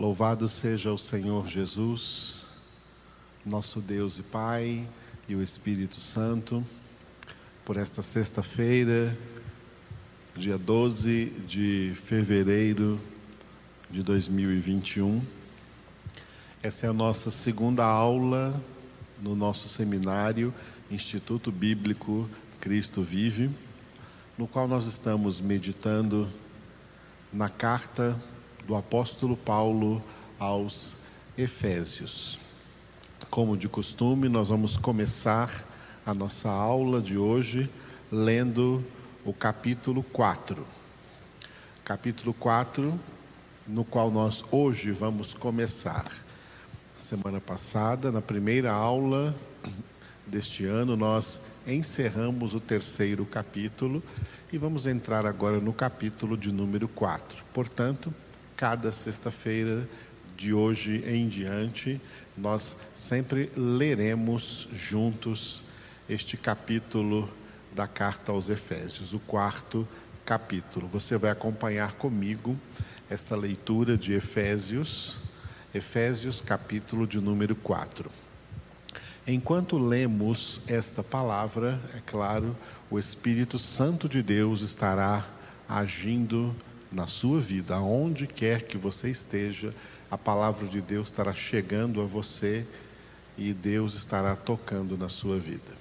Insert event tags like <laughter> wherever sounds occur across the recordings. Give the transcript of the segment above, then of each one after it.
Louvado seja o Senhor Jesus, nosso Deus e Pai, e o Espírito Santo, por esta sexta-feira, dia 12 de fevereiro de 2021. Essa é a nossa segunda aula no nosso seminário Instituto Bíblico Cristo Vive, no qual nós estamos meditando na carta do apóstolo Paulo aos Efésios. Como de costume, nós vamos começar a nossa aula de hoje lendo o capítulo 4. Capítulo 4, no qual nós hoje vamos começar. Semana passada, na primeira aula deste ano, nós encerramos o terceiro capítulo e vamos entrar agora no capítulo de número 4. Portanto, cada sexta-feira de hoje em diante, nós sempre leremos juntos este capítulo da carta aos Efésios, o quarto capítulo. Você vai acompanhar comigo esta leitura de Efésios, Efésios capítulo de número 4. Enquanto lemos esta palavra, é claro, o Espírito Santo de Deus estará agindo na sua vida, aonde quer que você esteja, a palavra de Deus estará chegando a você e Deus estará tocando na sua vida.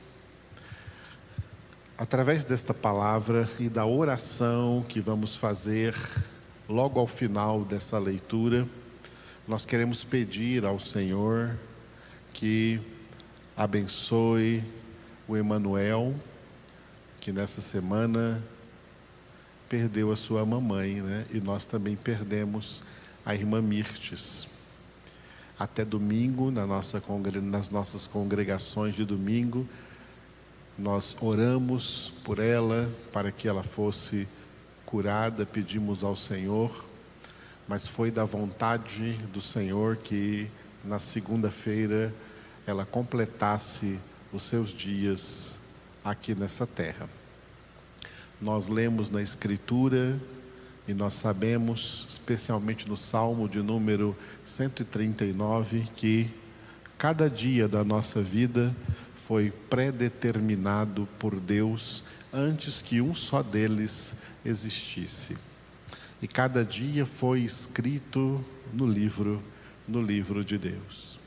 Através desta palavra e da oração que vamos fazer logo ao final dessa leitura, nós queremos pedir ao Senhor que abençoe o Emanuel, que nessa semana perdeu a sua mamãe, né? E nós também perdemos a irmã Mirtes. Até domingo, na nossa, nas nossas congregações de domingo, nós oramos por ela para que ela fosse curada, pedimos ao Senhor, mas foi da vontade do Senhor que na segunda-feira ela completasse os seus dias aqui nessa terra. Nós lemos na Escritura e nós sabemos, especialmente no Salmo de número 139, que cada dia da nossa vida foi predeterminado por Deus antes que um só deles existisse. E cada dia foi escrito no livro, no livro de Deus.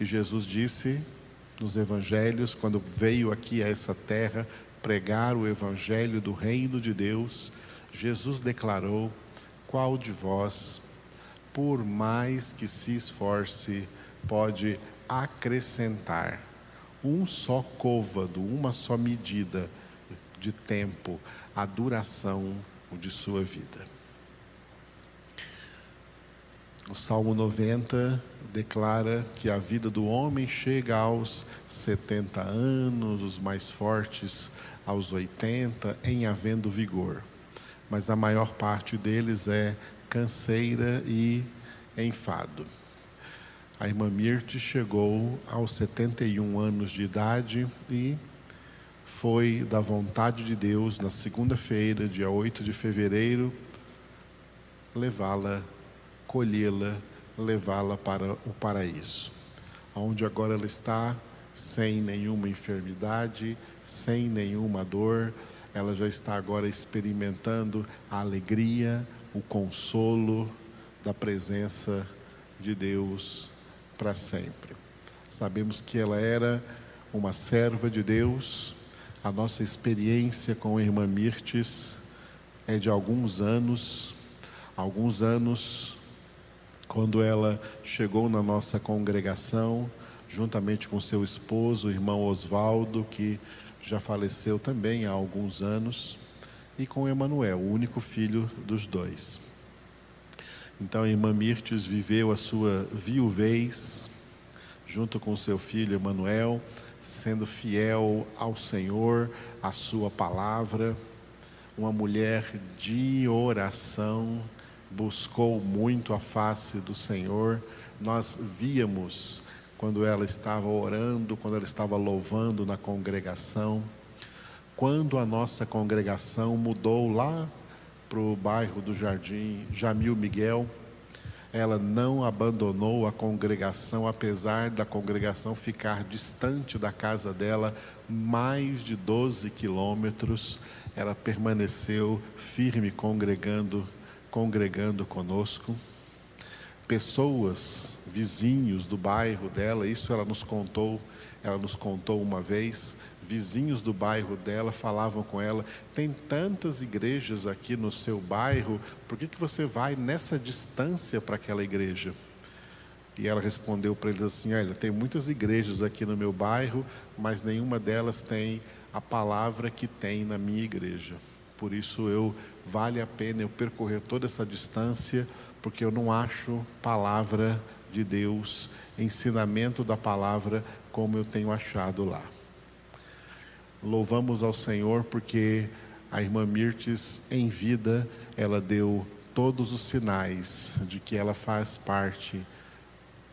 E Jesus disse nos evangelhos, quando veio aqui a essa terra, pregar o evangelho do reino de Deus, Jesus declarou: Qual de vós, por mais que se esforce, pode acrescentar um só côvado, uma só medida de tempo à duração de sua vida? O Salmo 90 declara que a vida do homem chega aos 70 anos, os mais fortes aos 80, em havendo vigor. Mas a maior parte deles é canseira e enfado. A irmã Mirte chegou aos 71 anos de idade e foi da vontade de Deus, na segunda-feira, dia 8 de fevereiro, levá-la, colhê-la, levá-la para o paraíso, onde agora ela está sem nenhuma enfermidade, sem nenhuma dor, ela já está agora experimentando a alegria, o consolo da presença de Deus para sempre. Sabemos que ela era uma serva de Deus, a nossa experiência com a irmã Mirtes é de alguns anos, alguns anos, quando ela chegou na nossa congregação, juntamente com seu esposo, o irmão Oswaldo, que já faleceu também há alguns anos, e com Emanuel, o único filho dos dois. Então a irmã Mirtes viveu a sua viuvez junto com seu filho Emanuel, sendo fiel ao Senhor, à sua palavra, uma mulher de oração, buscou muito a face do Senhor. Nós víamos quando ela estava orando, quando ela estava louvando na congregação. Quando a nossa congregação mudou lá para o bairro do Jardim Jamil Miguel, ela não abandonou a congregação, apesar da congregação ficar distante da casa dela mais de 12 quilômetros, ela permaneceu firme congregando, congregando conosco. Pessoas, vizinhos do bairro dela, isso ela nos contou, ela nos contou uma vez, vizinhos do bairro dela falavam com ela: tem tantas igrejas aqui no seu bairro, por que, que você vai nessa distância para aquela igreja? E ela respondeu para eles assim: Olha, tem muitas igrejas aqui no meu bairro, mas nenhuma delas tem a palavra que tem na minha igreja. Por isso eu vale a pena eu percorrer toda essa distância, porque eu não acho palavra de Deus, ensinamento da palavra como eu tenho achado lá. Louvamos ao Senhor porque a irmã Mirtes, em vida, ela deu todos os sinais de que ela faz parte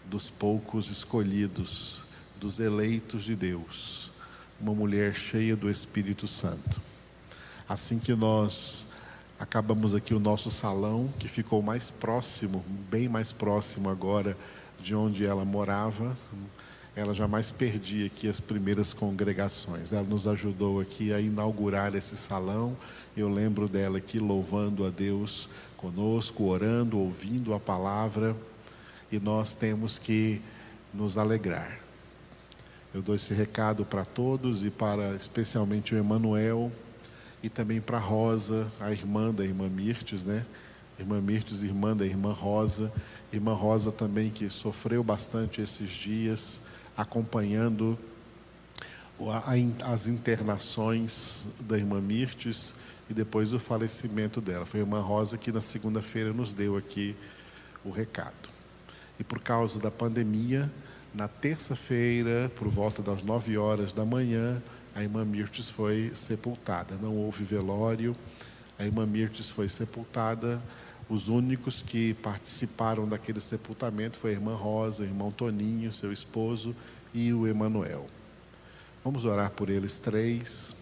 dos poucos escolhidos, dos eleitos de Deus, uma mulher cheia do Espírito Santo. Assim que nós acabamos aqui o nosso salão, que ficou mais próximo, bem mais próximo agora de onde ela morava, ela jamais perdia aqui as primeiras congregações. Ela nos ajudou aqui a inaugurar esse salão. Eu lembro dela aqui louvando a Deus conosco, orando, ouvindo a palavra. E nós temos que nos alegrar. Eu dou esse recado para todos e para especialmente o Emanuel e também para Rosa, a irmã da irmã Mirtes, né? Irmã Mirtes, irmã da irmã Rosa. Irmã Rosa também que sofreu bastante esses dias acompanhando as internações da irmã Mirtes e depois o falecimento dela. Foi a irmã Rosa que na segunda-feira nos deu aqui o recado. E por causa da pandemia, na terça-feira, por volta das nove horas da manhã, a irmã Mirtes foi sepultada. Não houve velório, a irmã Mirtes foi sepultada os únicos que participaram daquele sepultamento foi a irmã Rosa, o irmão Toninho, seu esposo, e o Emanuel. Vamos orar por eles três,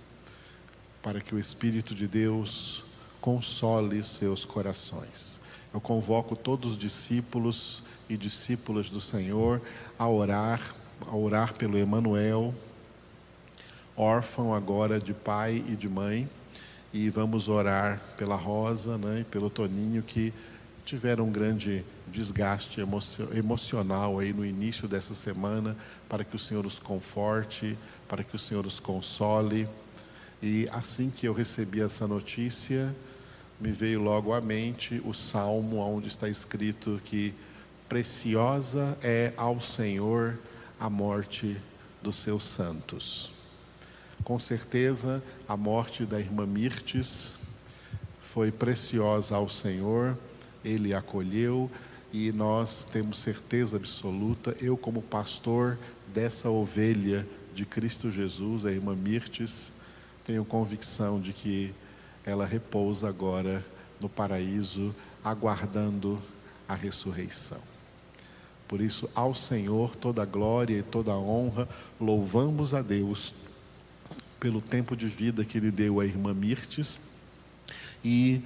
para que o Espírito de Deus console seus corações. Eu convoco todos os discípulos e discípulas do Senhor a orar, a orar pelo Emanuel, órfão agora de pai e de mãe e vamos orar pela Rosa né, e pelo Toninho que tiveram um grande desgaste emocional aí no início dessa semana, para que o Senhor os conforte, para que o Senhor os console. E assim que eu recebi essa notícia, me veio logo à mente o salmo onde está escrito que preciosa é ao Senhor a morte dos seus santos. Com certeza, a morte da irmã Mirtes foi preciosa ao Senhor, ele acolheu e nós temos certeza absoluta, eu como pastor dessa ovelha de Cristo Jesus, a irmã Mirtes, tenho convicção de que ela repousa agora no paraíso, aguardando a ressurreição. Por isso, ao Senhor toda a glória e toda a honra, louvamos a Deus pelo tempo de vida que ele deu à irmã Mirtes, e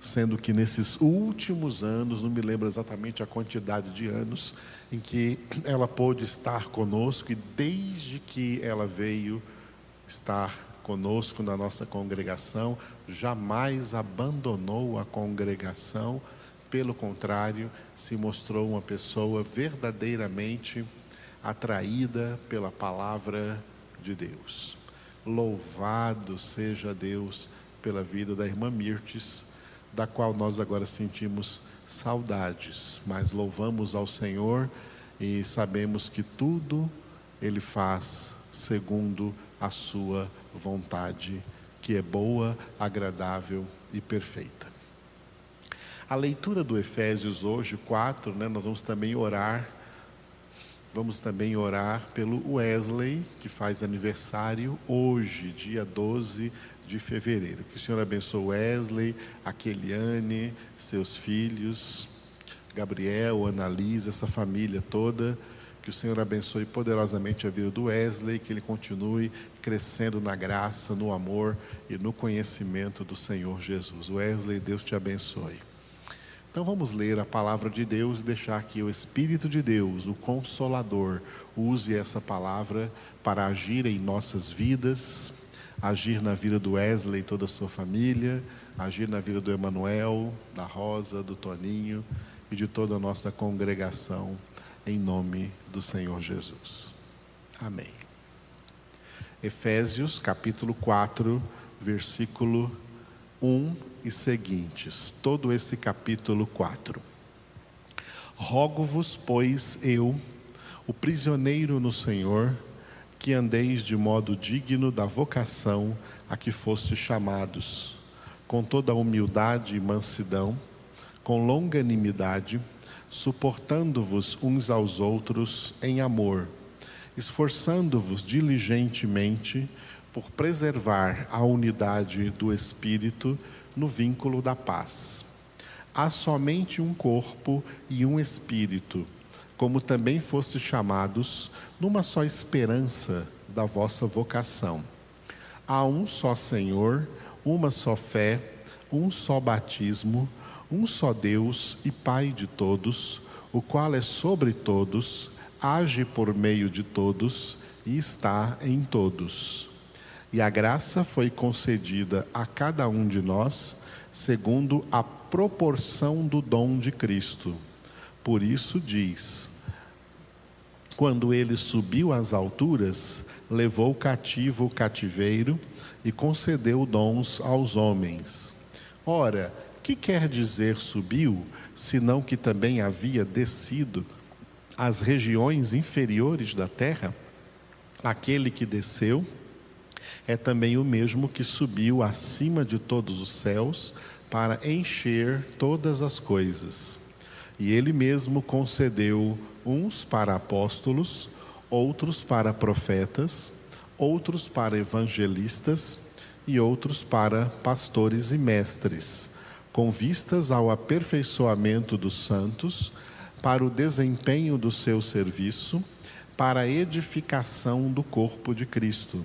sendo que nesses últimos anos, não me lembro exatamente a quantidade de anos, em que ela pôde estar conosco, e desde que ela veio estar conosco na nossa congregação, jamais abandonou a congregação, pelo contrário, se mostrou uma pessoa verdadeiramente atraída pela palavra de Deus. Louvado seja Deus pela vida da irmã Mirtes, da qual nós agora sentimos saudades, mas louvamos ao Senhor e sabemos que tudo Ele faz segundo a Sua vontade, que é boa, agradável e perfeita. A leitura do Efésios hoje, 4, né, nós vamos também orar Vamos também orar pelo Wesley, que faz aniversário hoje, dia 12 de fevereiro. Que o Senhor abençoe Wesley, a Keliane, seus filhos, Gabriel, Annalise, essa família toda. Que o Senhor abençoe poderosamente a vida do Wesley, que ele continue crescendo na graça, no amor e no conhecimento do Senhor Jesus. Wesley, Deus te abençoe. Então vamos ler a palavra de Deus e deixar que o Espírito de Deus, o Consolador, use essa palavra para agir em nossas vidas, agir na vida do Wesley e toda a sua família, agir na vida do Emanuel, da Rosa, do Toninho e de toda a nossa congregação, em nome do Senhor Jesus. Amém. Efésios capítulo 4, versículo 1 e seguintes, todo esse capítulo 4. Rogo-vos, pois, eu, o prisioneiro no Senhor, que andeis de modo digno da vocação a que fostes chamados, com toda humildade e mansidão, com longanimidade, suportando-vos uns aos outros em amor, esforçando-vos diligentemente por preservar a unidade do Espírito no vínculo da paz. Há somente um corpo e um espírito, como também fostes chamados numa só esperança da vossa vocação. Há um só Senhor, uma só fé, um só batismo, um só Deus e Pai de todos, o qual é sobre todos, age por meio de todos e está em todos. E a graça foi concedida a cada um de nós, segundo a proporção do dom de Cristo. Por isso diz: Quando ele subiu às alturas, levou cativo o cativeiro e concedeu dons aos homens. Ora, que quer dizer subiu, senão que também havia descido às regiões inferiores da terra? Aquele que desceu é também o mesmo que subiu acima de todos os céus para encher todas as coisas. E ele mesmo concedeu uns para apóstolos, outros para profetas, outros para evangelistas e outros para pastores e mestres, com vistas ao aperfeiçoamento dos santos, para o desempenho do seu serviço, para a edificação do corpo de Cristo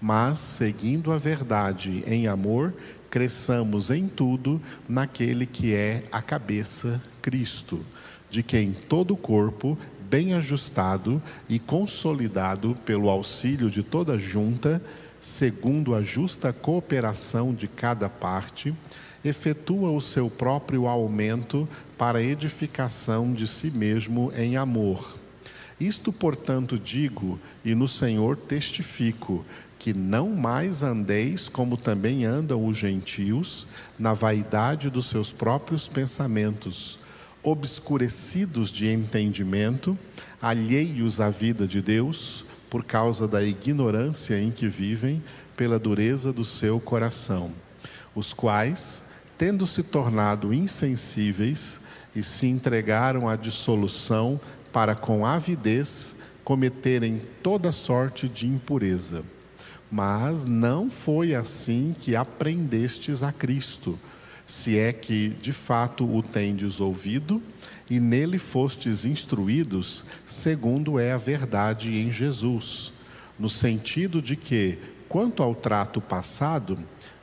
mas, seguindo a verdade em amor, cresçamos em tudo naquele que é a cabeça, Cristo, de quem todo o corpo, bem ajustado e consolidado pelo auxílio de toda junta, segundo a justa cooperação de cada parte, efetua o seu próprio aumento para edificação de si mesmo em amor. Isto, portanto, digo e no Senhor testifico que não mais andeis como também andam os gentios, na vaidade dos seus próprios pensamentos, obscurecidos de entendimento, alheios à vida de Deus, por causa da ignorância em que vivem, pela dureza do seu coração, os quais, tendo se tornado insensíveis e se entregaram à dissolução para com avidez cometerem toda sorte de impureza. Mas não foi assim que aprendestes a Cristo, se é que de fato o tendes ouvido e nele fostes instruídos, segundo é a verdade em Jesus, no sentido de que, quanto ao trato passado,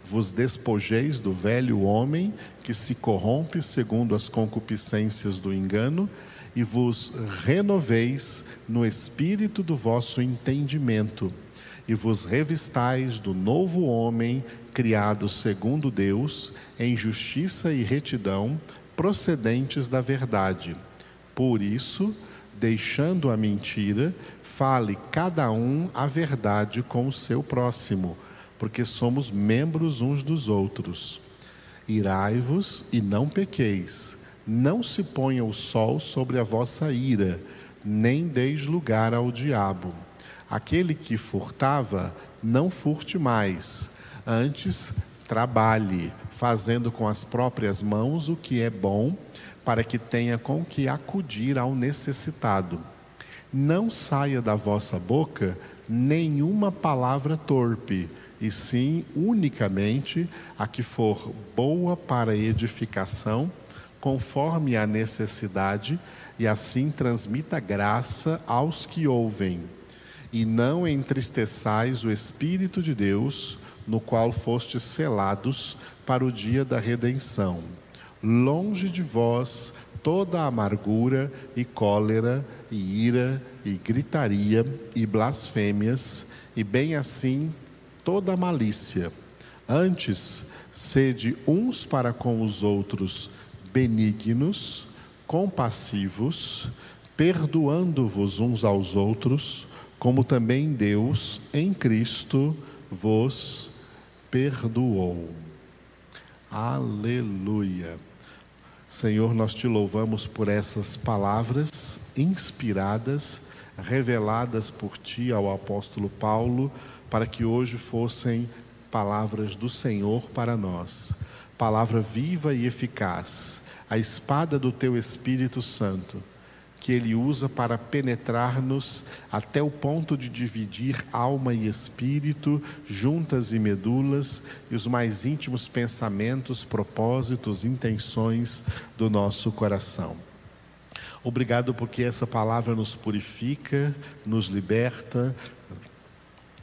vos despojeis do velho homem que se corrompe segundo as concupiscências do engano e vos renoveis no espírito do vosso entendimento e vos revistais do novo homem, criado segundo Deus, em justiça e retidão, procedentes da verdade. Por isso, deixando a mentira, fale cada um a verdade com o seu próximo, porque somos membros uns dos outros. Irai-vos e não pequeis, não se ponha o sol sobre a vossa ira, nem deis lugar ao diabo. Aquele que furtava, não furte mais, antes trabalhe, fazendo com as próprias mãos o que é bom, para que tenha com que acudir ao necessitado. Não saia da vossa boca nenhuma palavra torpe, e sim unicamente a que for boa para edificação, conforme a necessidade, e assim transmita graça aos que ouvem. E não entristeçais o Espírito de Deus, no qual fostes selados para o dia da redenção. Longe de vós toda amargura e cólera e ira e gritaria e blasfêmias, e bem assim toda malícia. Antes, sede uns para com os outros benignos, compassivos, perdoando-vos uns aos outros, como também Deus em Cristo vos perdoou. Aleluia. Senhor, nós te louvamos por essas palavras inspiradas, reveladas por ti ao apóstolo Paulo, para que hoje fossem palavras do Senhor para nós. Palavra viva e eficaz, a espada do teu Espírito Santo que ele usa para penetrar-nos até o ponto de dividir alma e espírito, juntas e medulas, e os mais íntimos pensamentos, propósitos, intenções do nosso coração. Obrigado porque essa palavra nos purifica, nos liberta,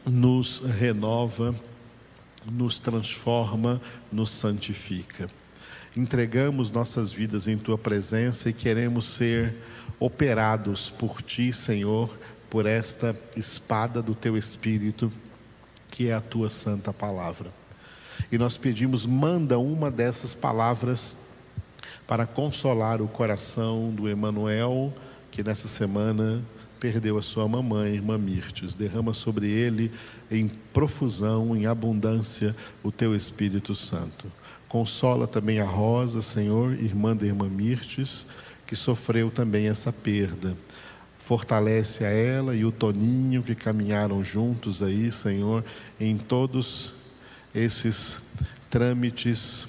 nos renova, nos transforma, nos santifica. Entregamos nossas vidas em tua presença e queremos ser operados por ti, Senhor, por esta espada do teu espírito, que é a tua santa palavra. E nós pedimos, manda uma dessas palavras para consolar o coração do Emanuel, que nessa semana perdeu a sua mamãe, irmã Mirtes. Derrama sobre ele em profusão, em abundância, o teu Espírito Santo. Consola também a Rosa, Senhor, irmã da irmã Mirtes, que sofreu também essa perda. Fortalece a ela e o Toninho que caminharam juntos aí, Senhor, em todos esses trâmites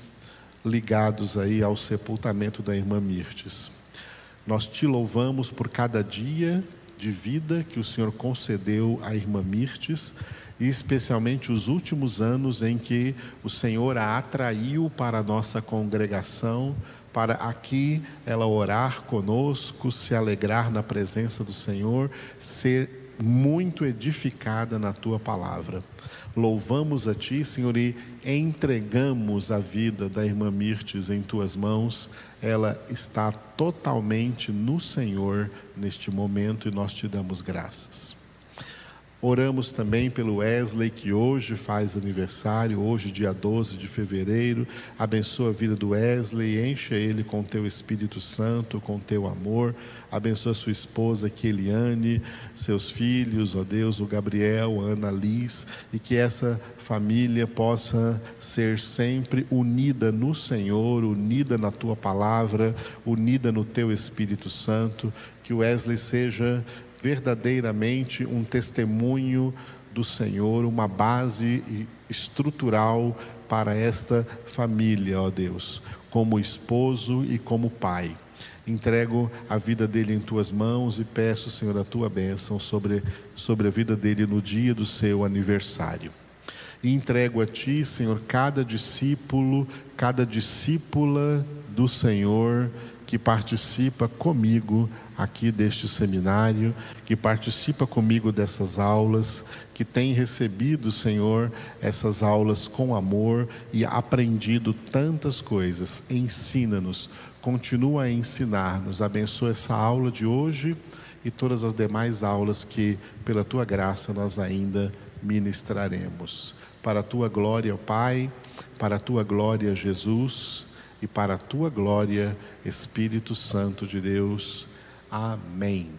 ligados aí ao sepultamento da irmã Mirtes. Nós te louvamos por cada dia de vida que o Senhor concedeu à irmã Mirtes e especialmente os últimos anos em que o Senhor a atraiu para a nossa congregação para aqui ela orar conosco, se alegrar na presença do Senhor, ser muito edificada na tua palavra. Louvamos a ti, Senhor, e entregamos a vida da irmã Mirtes em tuas mãos. Ela está totalmente no Senhor neste momento e nós te damos graças. Oramos também pelo Wesley, que hoje faz aniversário, hoje, dia 12 de fevereiro. Abençoa a vida do Wesley, encha ele com teu Espírito Santo, com teu amor. Abençoa sua esposa, Keliane, seus filhos, ó Deus, o Gabriel, a Ana Liz, e que essa família possa ser sempre unida no Senhor, unida na tua palavra, unida no teu Espírito Santo. Que o Wesley seja verdadeiramente um testemunho do Senhor, uma base estrutural para esta família, ó Deus, como esposo e como pai. Entrego a vida dele em tuas mãos e peço, Senhor, a tua bênção sobre, sobre a vida dele no dia do seu aniversário. E entrego a ti, Senhor, cada discípulo, cada discípula do Senhor que participa comigo aqui deste seminário, que participa comigo dessas aulas, que tem recebido, Senhor, essas aulas com amor e aprendido tantas coisas. Ensina-nos, continua a ensinar-nos. Abençoa essa aula de hoje e todas as demais aulas que, pela tua graça, nós ainda ministraremos. Para a tua glória, Pai, para a tua glória, Jesus e para a tua glória, Espírito Santo de Deus. Amém.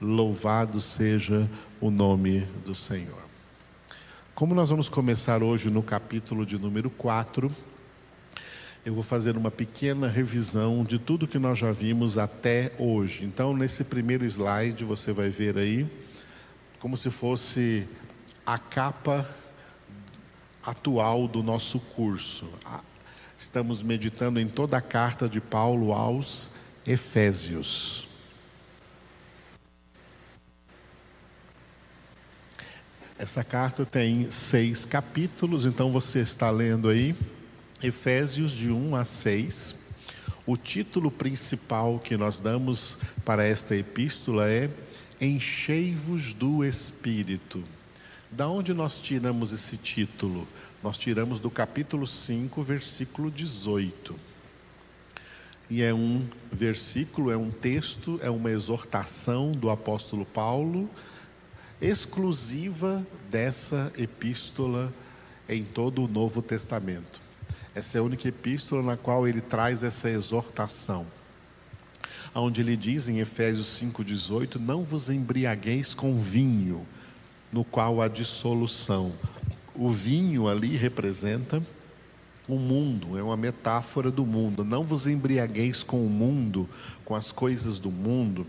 Louvado seja o nome do Senhor. Como nós vamos começar hoje no capítulo de número 4, eu vou fazer uma pequena revisão de tudo que nós já vimos até hoje. Então, nesse primeiro slide, você vai ver aí, como se fosse a capa atual do nosso curso Estamos meditando em toda a carta de Paulo aos Efésios. Essa carta tem seis capítulos, então você está lendo aí Efésios de 1 a 6. O título principal que nós damos para esta epístola é Enchei-vos do Espírito. Da onde nós tiramos esse título? Nós tiramos do capítulo 5, versículo 18. E é um versículo, é um texto, é uma exortação do apóstolo Paulo, exclusiva dessa epístola em todo o Novo Testamento. Essa é a única epístola na qual ele traz essa exortação. Onde ele diz em Efésios 5,18: Não vos embriagueis com vinho, no qual há dissolução. O vinho ali representa o mundo, é uma metáfora do mundo. Não vos embriagueis com o mundo, com as coisas do mundo,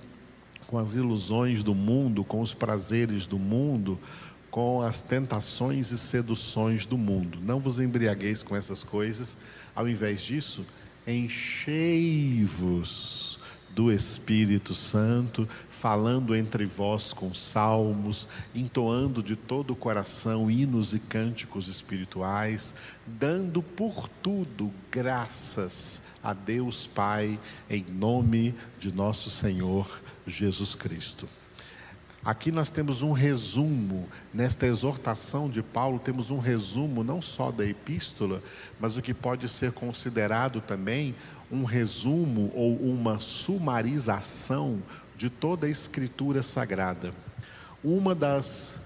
com as ilusões do mundo, com os prazeres do mundo, com as tentações e seduções do mundo. Não vos embriagueis com essas coisas, ao invés disso, enchei-vos do Espírito Santo, falando entre vós com salmos, entoando de todo o coração hinos e cânticos espirituais, dando por tudo graças a Deus Pai, em nome de nosso Senhor Jesus Cristo. Aqui nós temos um resumo, nesta exortação de Paulo, temos um resumo não só da epístola, mas o que pode ser considerado também um resumo ou uma sumarização de toda a Escritura Sagrada. Uma das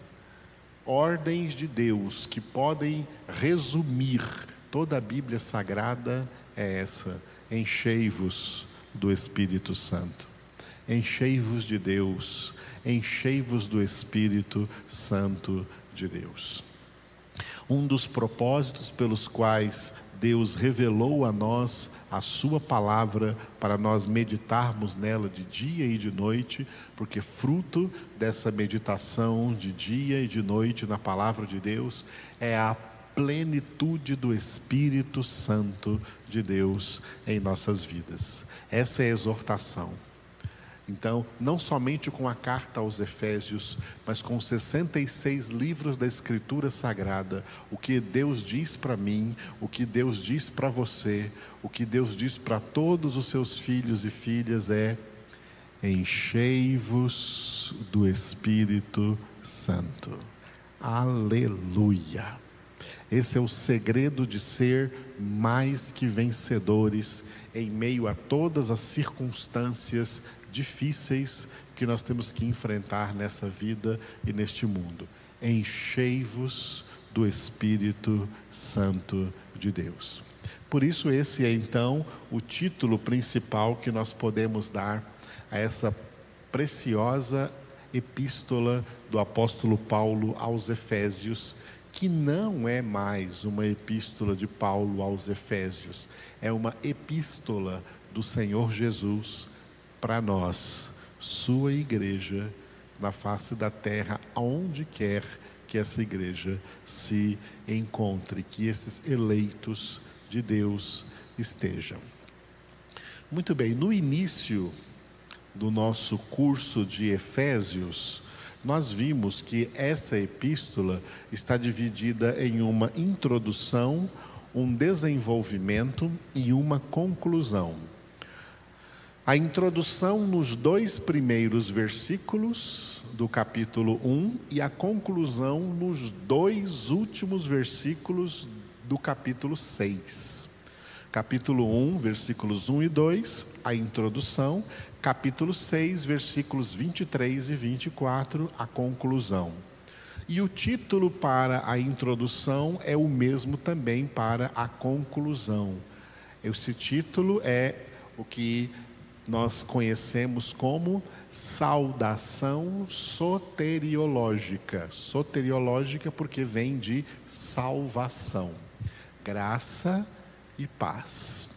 ordens de Deus que podem resumir toda a Bíblia Sagrada é essa: enchei-vos do Espírito Santo. Enchei-vos de Deus, enchei-vos do Espírito Santo de Deus. Um dos propósitos pelos quais Deus revelou a nós a Sua palavra para nós meditarmos nela de dia e de noite, porque fruto dessa meditação de dia e de noite na palavra de Deus é a plenitude do Espírito Santo de Deus em nossas vidas. Essa é a exortação. Então, não somente com a carta aos Efésios, mas com 66 livros da Escritura Sagrada, o que Deus diz para mim, o que Deus diz para você, o que Deus diz para todos os seus filhos e filhas é: enchei-vos do Espírito Santo. Aleluia. Esse é o segredo de ser mais que vencedores em meio a todas as circunstâncias difíceis que nós temos que enfrentar nessa vida e neste mundo. Enchei-vos do Espírito Santo de Deus. Por isso, esse é então o título principal que nós podemos dar a essa preciosa epístola do apóstolo Paulo aos Efésios, que não é mais uma epístola de Paulo aos Efésios, é uma epístola do Senhor Jesus para nós, sua igreja, na face da terra, aonde quer que essa igreja se encontre, que esses eleitos de Deus estejam. Muito bem, no início do nosso curso de Efésios, nós vimos que essa epístola está dividida em uma introdução, um desenvolvimento e uma conclusão. A introdução nos dois primeiros versículos do capítulo 1 e a conclusão nos dois últimos versículos do capítulo 6. Capítulo 1, versículos 1 e 2, a introdução. Capítulo 6, versículos 23 e 24, a conclusão. E o título para a introdução é o mesmo também para a conclusão. Esse título é o que nós conhecemos como saudação soteriológica. Soteriológica porque vem de salvação. Graça e paz.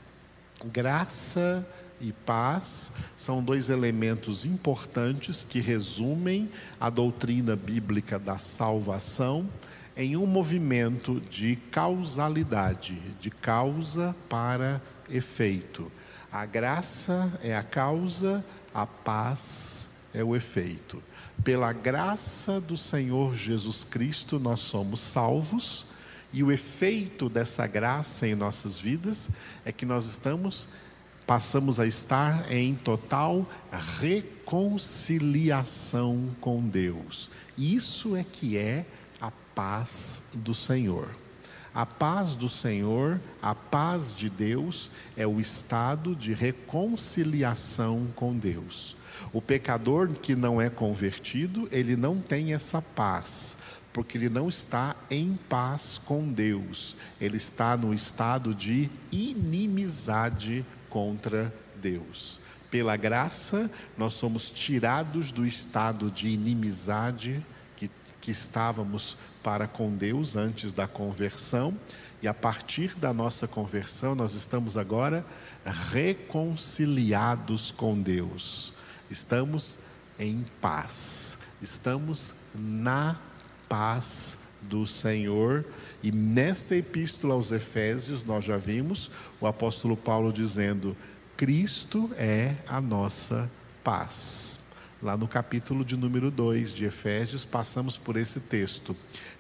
Graça e paz são dois elementos importantes que resumem a doutrina bíblica da salvação em um movimento de causalidade, de causa para efeito. A graça é a causa, a paz é o efeito. Pela graça do Senhor Jesus Cristo, nós somos salvos, e o efeito dessa graça em nossas vidas é que nós estamos passamos a estar em total reconciliação com Deus. Isso é que é a paz do Senhor. A paz do Senhor, a paz de Deus, é o estado de reconciliação com Deus. O pecador que não é convertido, ele não tem essa paz, porque ele não está em paz com Deus, ele está no estado de inimizade contra Deus. Pela graça, nós somos tirados do estado de inimizade que, estávamos para com Deus antes da conversão, e a partir da nossa conversão, nós estamos agora reconciliados com Deus. Estamos em paz, estamos na paz do Senhor. E nesta epístola aos Efésios, nós já vimos o apóstolo Paulo dizendo: Cristo é a nossa paz. Lá no capítulo de número 2 de Efésios, passamos por esse texto.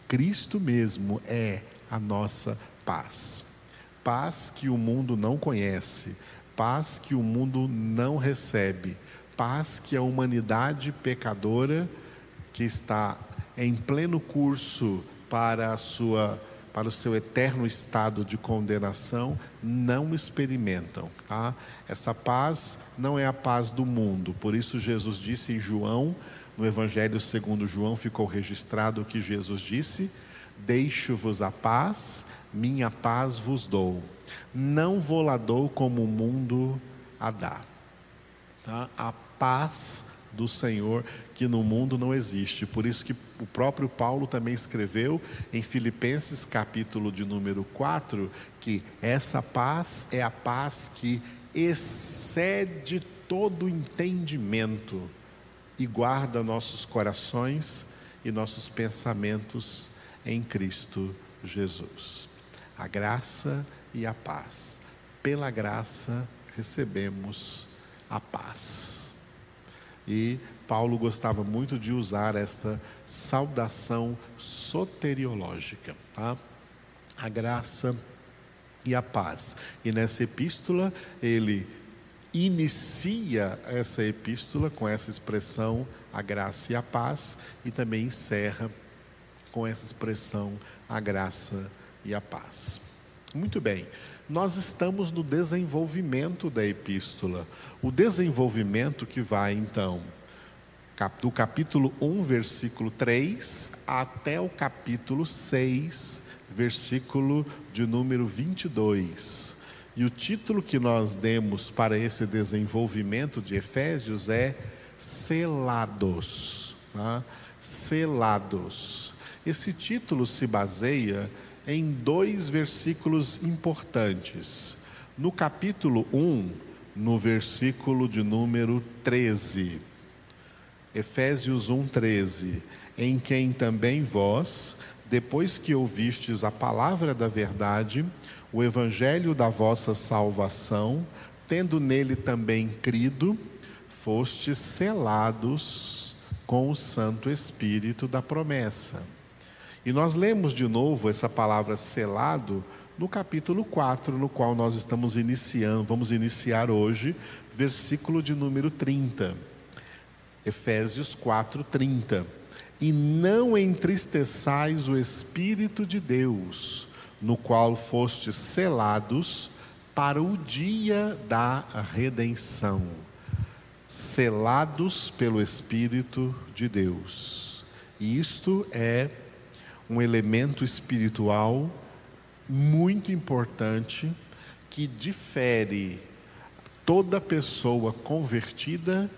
Cristo mesmo é a nossa paz. Paz que o mundo não conhece, paz que o mundo não recebe, paz que a humanidade pecadora que está em pleno curso para a sua para o seu eterno estado de condenação não experimentam. Tá? Essa paz não é a paz do mundo. Por isso Jesus disse em João, no Evangelho segundo João, ficou registrado o que Jesus disse: Deixo-vos a paz, minha paz vos dou. Não vou lá dou como o mundo a dá. Tá? A paz do Senhor que no mundo não existe. Por isso que o próprio Paulo também escreveu em Filipenses capítulo de número 4 que essa paz é a paz que excede todo entendimento e guarda nossos corações e nossos pensamentos em Cristo Jesus. A graça e a paz. Pela graça recebemos a paz. E Paulo gostava muito de usar esta saudação soteriológica, tá? A graça e a paz. E nessa epístola ele inicia essa epístola com essa expressão a graça e a paz e também encerra com essa expressão a graça e a paz. Muito bem nós estamos no desenvolvimento da epístola. O desenvolvimento que vai então do capítulo 1, versículo 3, até o capítulo 6, versículo de número 22. E o título que nós demos para esse desenvolvimento de Efésios é Selados. Tá? Selados. Esse título se baseia em dois versículos importantes. No capítulo 1, no versículo de número 13, Efésios 1, 13: Em quem também vós, depois que ouvistes a palavra da verdade, o evangelho da vossa salvação, tendo nele também crido, fostes selados com o Santo Espírito da promessa e nós lemos de novo essa palavra selado no capítulo 4, no qual nós estamos iniciando, vamos iniciar hoje, versículo de número 30. Efésios 4, 30. E não entristeçais o Espírito de Deus, no qual fostes selados para o dia da redenção. Selados pelo Espírito de Deus. E isto é um elemento espiritual muito importante que difere toda pessoa convertida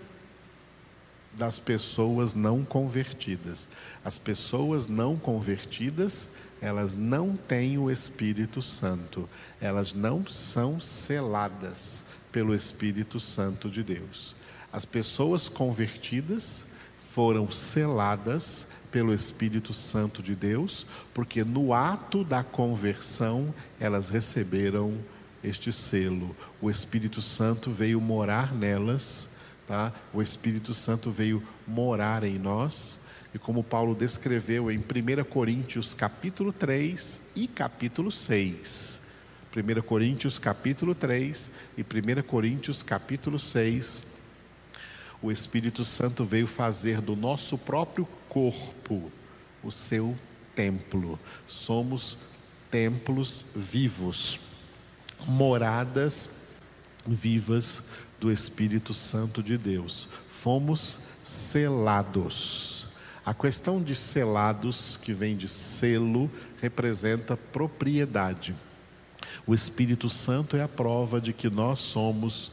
das pessoas não convertidas. As pessoas não convertidas, elas não têm o Espírito Santo, elas não são seladas pelo Espírito Santo de Deus. As pessoas convertidas foram seladas pelo Espírito Santo de Deus, porque no ato da conversão elas receberam este selo. O Espírito Santo veio morar nelas, tá? O Espírito Santo veio morar em nós. E como Paulo descreveu em 1 Coríntios capítulo 3 e capítulo 6. 1 Coríntios capítulo 3 e 1 Coríntios capítulo 6, o Espírito Santo veio fazer do nosso próprio corpo o seu templo. Somos templos vivos, moradas vivas do Espírito Santo de Deus. Fomos selados. A questão de selados, que vem de selo, representa propriedade. O Espírito Santo é a prova de que nós somos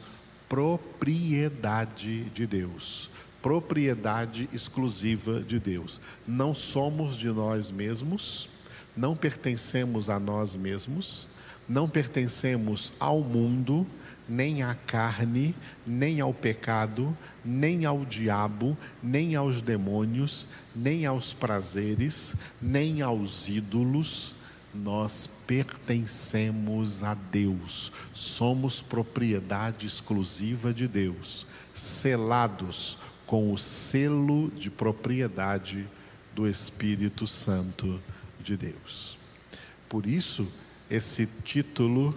de Deus, propriedade exclusiva de Deus. Não somos de nós mesmos, não pertencemos a nós mesmos, não pertencemos ao mundo, nem à carne, nem ao pecado, nem ao diabo, nem aos demônios, nem aos prazeres, nem aos ídolos nós pertencemos a Deus, somos propriedade exclusiva de Deus, selados com o selo de propriedade do Espírito Santo de Deus. Por isso, esse título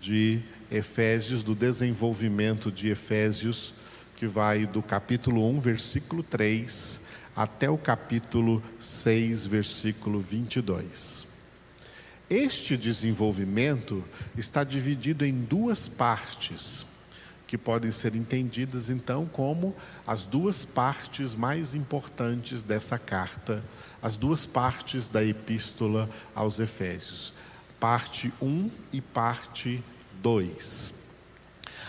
de Efésios, do desenvolvimento de Efésios, que vai do capítulo 1, versículo 3, até o capítulo 6, versículo 22. Este desenvolvimento está dividido em duas partes, que podem ser entendidas então como as duas partes mais importantes dessa carta, as duas partes da epístola aos Efésios, parte 1 e parte 2.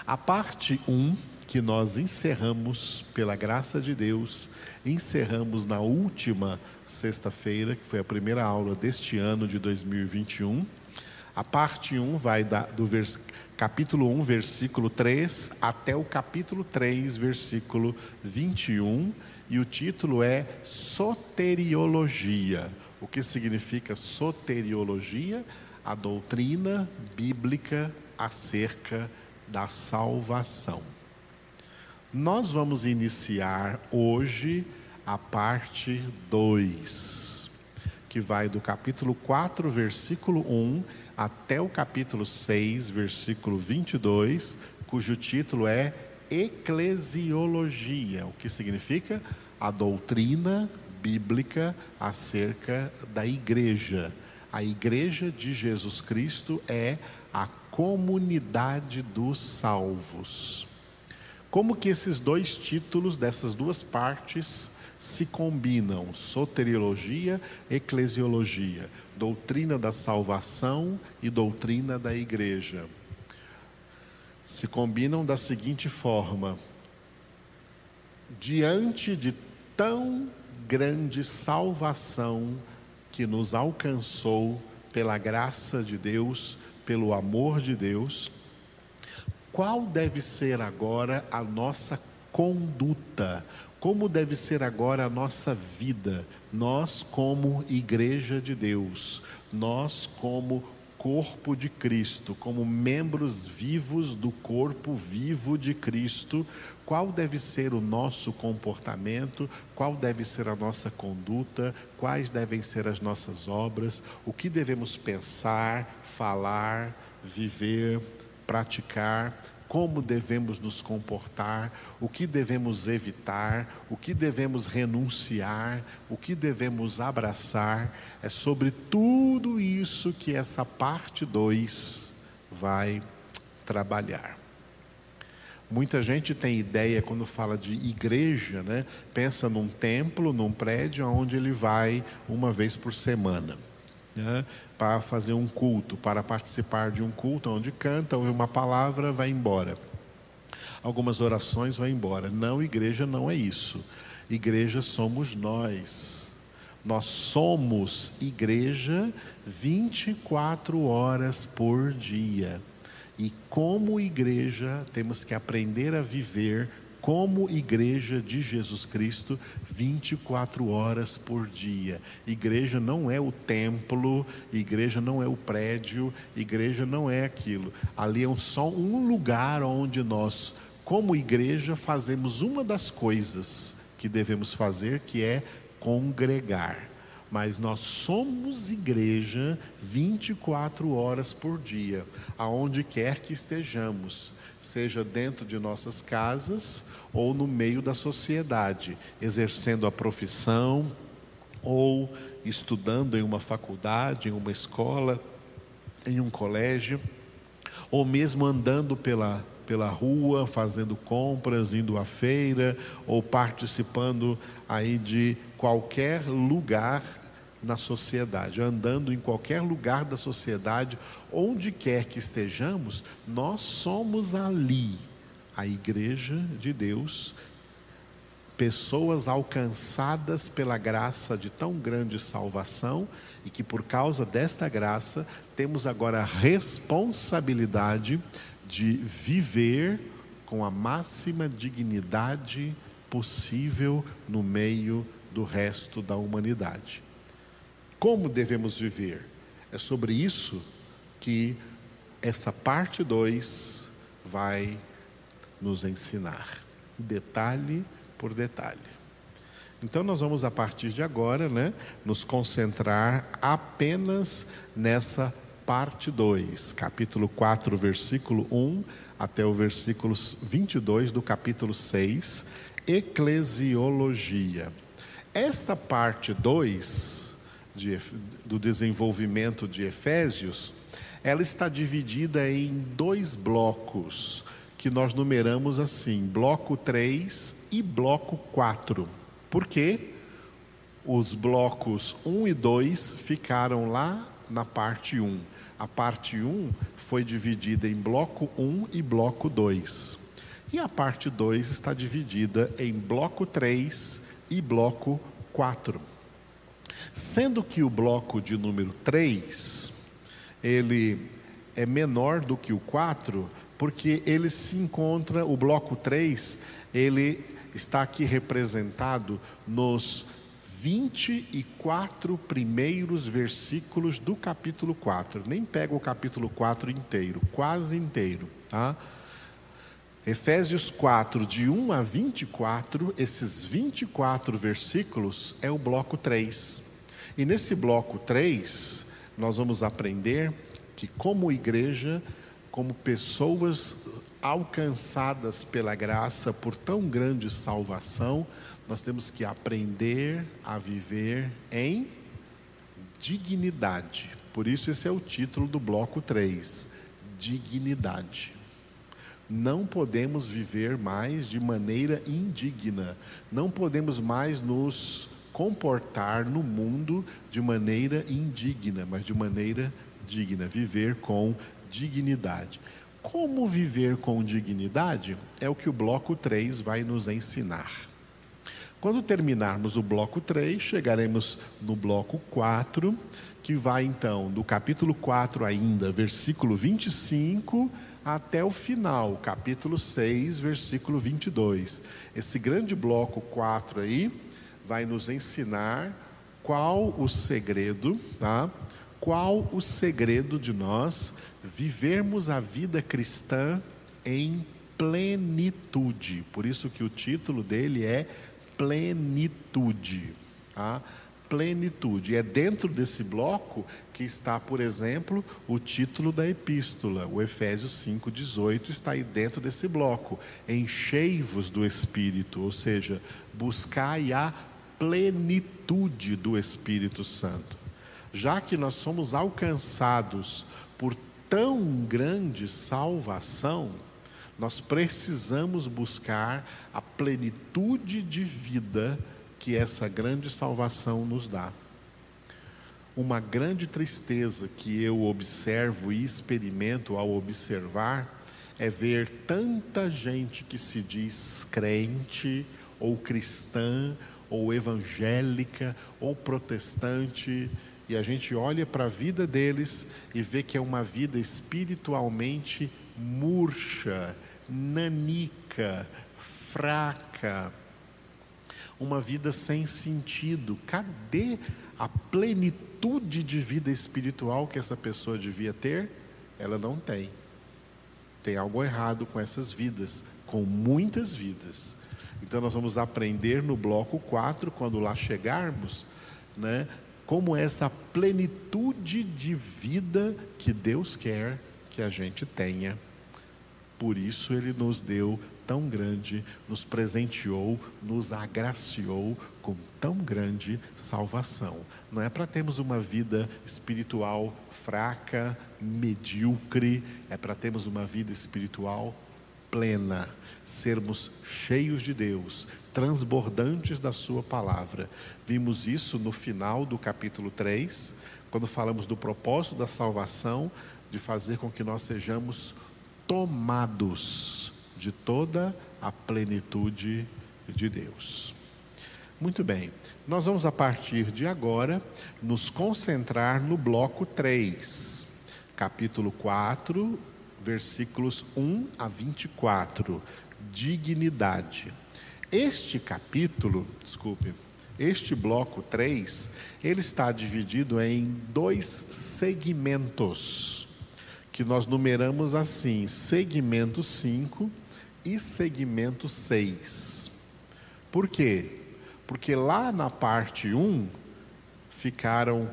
A parte 1 que nós encerramos, pela graça de Deus, encerramos na última sexta-feira, que foi a primeira aula deste ano de 2021. A parte 1 vai da, do vers, capítulo 1, versículo 3, até o capítulo 3, versículo 21, e o título é Soteriologia. O que significa soteriologia? A doutrina bíblica acerca da salvação. Nós vamos iniciar hoje a parte 2, que vai do capítulo 4, versículo 1, até o capítulo 6, versículo 22, cujo título é Eclesiologia, o que significa a doutrina bíblica acerca da igreja. A igreja de Jesus Cristo é a comunidade dos salvos. Como que esses dois títulos dessas duas partes se combinam? Soteriologia, eclesiologia, doutrina da salvação e doutrina da igreja. Se combinam da seguinte forma: diante de tão grande salvação que nos alcançou pela graça de Deus, pelo amor de Deus, qual deve ser agora a nossa conduta? Como deve ser agora a nossa vida? Nós, como Igreja de Deus, nós, como corpo de Cristo, como membros vivos do corpo vivo de Cristo, qual deve ser o nosso comportamento, qual deve ser a nossa conduta, quais devem ser as nossas obras, o que devemos pensar, falar, viver, praticar, como devemos nos comportar, o que devemos evitar, o que devemos renunciar, o que devemos abraçar. É sobre tudo isso que essa parte 2 vai trabalhar. Muita gente tem ideia quando fala de igreja, né? Pensa num templo, num prédio onde ele vai uma vez por semana né, para fazer um culto, para participar de um culto onde canta, ouve uma palavra, vai embora. Algumas orações vai embora. Não, igreja não é isso. Igreja somos nós. Nós somos igreja 24 horas por dia. E como igreja, temos que aprender a viver como igreja de Jesus Cristo 24 horas por dia. Igreja não é o templo, igreja não é o prédio, igreja não é aquilo. Ali é só um lugar onde nós, como igreja, fazemos uma das coisas que devemos fazer, que é congregar mas nós somos igreja 24 horas por dia, aonde quer que estejamos, seja dentro de nossas casas ou no meio da sociedade, exercendo a profissão ou estudando em uma faculdade, em uma escola, em um colégio, ou mesmo andando pela pela rua, fazendo compras, indo à feira ou participando aí de qualquer lugar na sociedade, andando em qualquer lugar da sociedade, onde quer que estejamos, nós somos ali, a igreja de Deus, pessoas alcançadas pela graça de tão grande salvação e que por causa desta graça temos agora a responsabilidade de viver com a máxima dignidade possível no meio do resto da humanidade. Como devemos viver? É sobre isso que essa parte 2 vai nos ensinar, detalhe por detalhe. Então nós vamos a partir de agora, né, nos concentrar apenas nessa parte 2, capítulo 4, versículo 1 até o versículo 22 do capítulo 6, eclesiologia. Esta parte 2 de, do desenvolvimento de Efésios, ela está dividida em dois blocos, que nós numeramos assim: bloco 3 e bloco 4. Por quê? Os blocos 1 e 2 ficaram lá na parte 1. A parte 1 foi dividida em bloco 1 e bloco 2. E a parte 2 está dividida em bloco 3 e bloco 4. Sendo que o bloco de número 3, ele é menor do que o 4, porque ele se encontra, o bloco 3, ele está aqui representado nos 24 primeiros versículos do capítulo 4. Nem pega o capítulo 4 inteiro, quase inteiro, tá? Efésios 4, de 1 a 24, esses 24 versículos é o bloco 3. E nesse bloco 3, nós vamos aprender que, como igreja, como pessoas alcançadas pela graça por tão grande salvação, nós temos que aprender a viver em dignidade. Por isso, esse é o título do bloco 3: dignidade. Não podemos viver mais de maneira indigna, não podemos mais nos comportar no mundo de maneira indigna, mas de maneira digna, viver com dignidade. Como viver com dignidade é o que o bloco 3 vai nos ensinar. Quando terminarmos o bloco 3, chegaremos no bloco 4, que vai então do capítulo 4 ainda, versículo 25 até o final, capítulo 6, versículo 22. Esse grande bloco 4 aí vai nos ensinar qual o segredo, tá? Qual o segredo de nós vivermos a vida cristã em plenitude. Por isso que o título dele é plenitude, tá? Plenitude. É dentro desse bloco que está, por exemplo, o título da epístola, o Efésios 5:18 está aí dentro desse bloco. Enchei-vos do espírito, ou seja, buscai a plenitude do Espírito Santo. Já que nós somos alcançados por tão grande salvação, nós precisamos buscar a plenitude de vida que essa grande salvação nos dá. Uma grande tristeza que eu observo e experimento ao observar é ver tanta gente que se diz crente ou cristã ou evangélica, ou protestante, e a gente olha para a vida deles e vê que é uma vida espiritualmente murcha, nanica, fraca, uma vida sem sentido. Cadê a plenitude de vida espiritual que essa pessoa devia ter? Ela não tem. Tem algo errado com essas vidas, com muitas vidas. Então nós vamos aprender no bloco 4, quando lá chegarmos, né, como essa plenitude de vida que Deus quer que a gente tenha. Por isso ele nos deu tão grande, nos presenteou, nos agraciou com tão grande salvação. Não é para termos uma vida espiritual fraca, medíocre, é para termos uma vida espiritual plena, sermos cheios de Deus, transbordantes da Sua palavra. Vimos isso no final do capítulo 3, quando falamos do propósito da salvação, de fazer com que nós sejamos tomados de toda a plenitude de Deus. Muito bem, nós vamos a partir de agora nos concentrar no bloco 3, capítulo 4, versículos 1 a 24. Dignidade. Este capítulo, desculpe, este bloco 3, ele está dividido em dois segmentos, que nós numeramos assim: segmento 5 e segmento 6. Por quê? Porque lá na parte 1 ficaram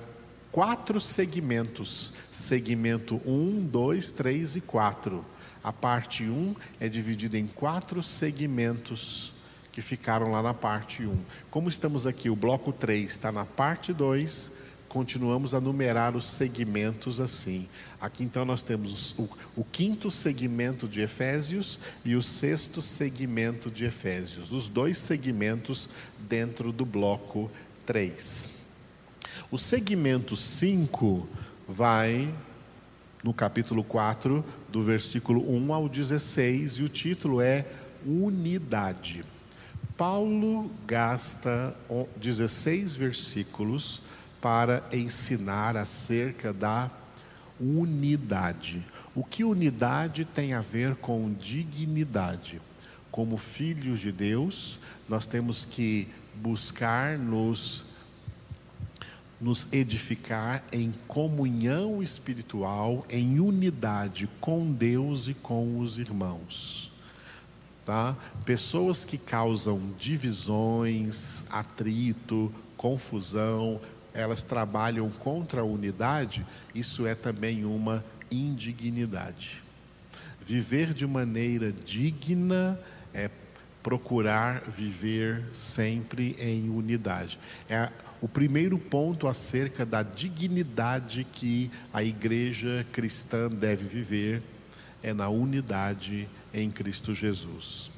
quatro segmentos: segmento 1, 2, 3 e 4. A parte 1 é dividida em quatro segmentos que ficaram lá na parte 1. Como estamos aqui, o bloco 3 está na parte 2, continuamos a numerar os segmentos assim. Aqui então nós temos o, o, quinto segmento de Efésios e o sexto segmento de Efésios, os dois segmentos dentro do bloco 3. O segmento 5 vai no capítulo 4, do versículo 1 ao 16, e o título é Unidade. Paulo gasta 16 versículos para ensinar acerca da unidade. O que unidade tem a ver com dignidade? Como filhos de Deus, nós temos que buscar nos nos edificar em comunhão espiritual, em unidade com Deus e com os irmãos. Tá? Pessoas que causam divisões, atrito, confusão, elas trabalham contra a unidade, isso é também uma indignidade. Viver de maneira digna é procurar viver sempre em unidade. É o primeiro ponto acerca da dignidade que a igreja cristã deve viver é na unidade em Cristo Jesus.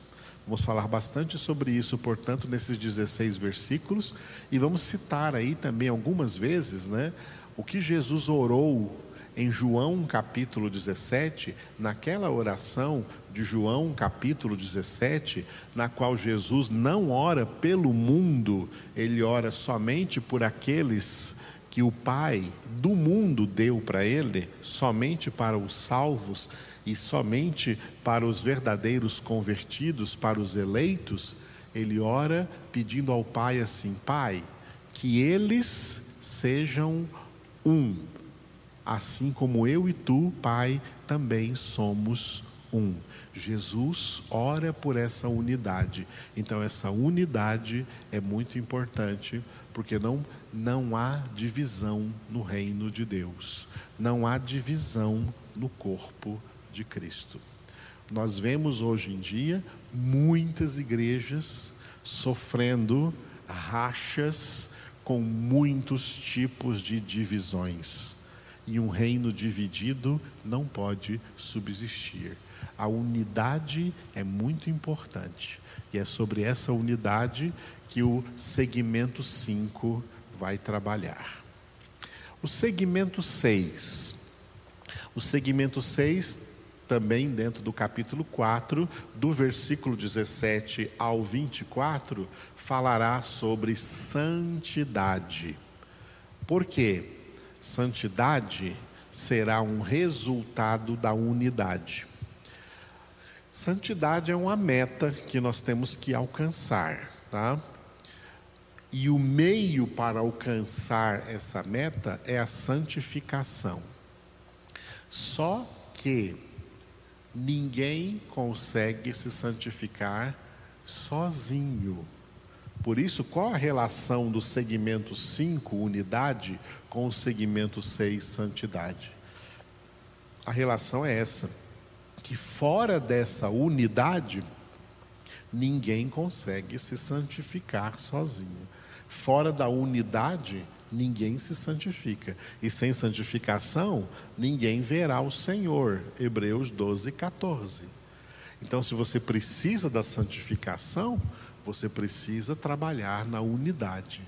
Vamos falar bastante sobre isso, portanto, nesses 16 versículos, e vamos citar aí também algumas vezes, né, o que Jesus orou em João capítulo 17, naquela oração de João capítulo 17, na qual Jesus não ora pelo mundo, ele ora somente por aqueles que o Pai do mundo deu para ele, somente para os salvos e somente para os verdadeiros convertidos, para os eleitos, ele ora pedindo ao Pai assim: Pai, que eles sejam um assim como eu e tu, Pai, também somos um. Jesus ora por essa unidade. Então essa unidade é muito importante, porque não não há divisão no reino de Deus. Não há divisão no corpo de Cristo. Nós vemos hoje em dia muitas igrejas sofrendo rachas com muitos tipos de divisões e um reino dividido não pode subsistir. A unidade é muito importante e é sobre essa unidade que o segmento 5 vai trabalhar. O segmento 6. O segmento 6, também dentro do capítulo 4, do versículo 17 ao 24, falará sobre santidade. Por quê? Santidade será um resultado da unidade. Santidade é uma meta que nós temos que alcançar, tá? E o meio para alcançar essa meta é a santificação. Só que ninguém consegue se santificar sozinho. Por isso, qual a relação do segmento 5, unidade, com o segmento 6, santidade? A relação é essa: que fora dessa unidade, ninguém consegue se santificar sozinho. Fora da unidade, ninguém se santifica. E sem santificação, ninguém verá o Senhor. Hebreus 12, 14. Então, se você precisa da santificação, você precisa trabalhar na unidade.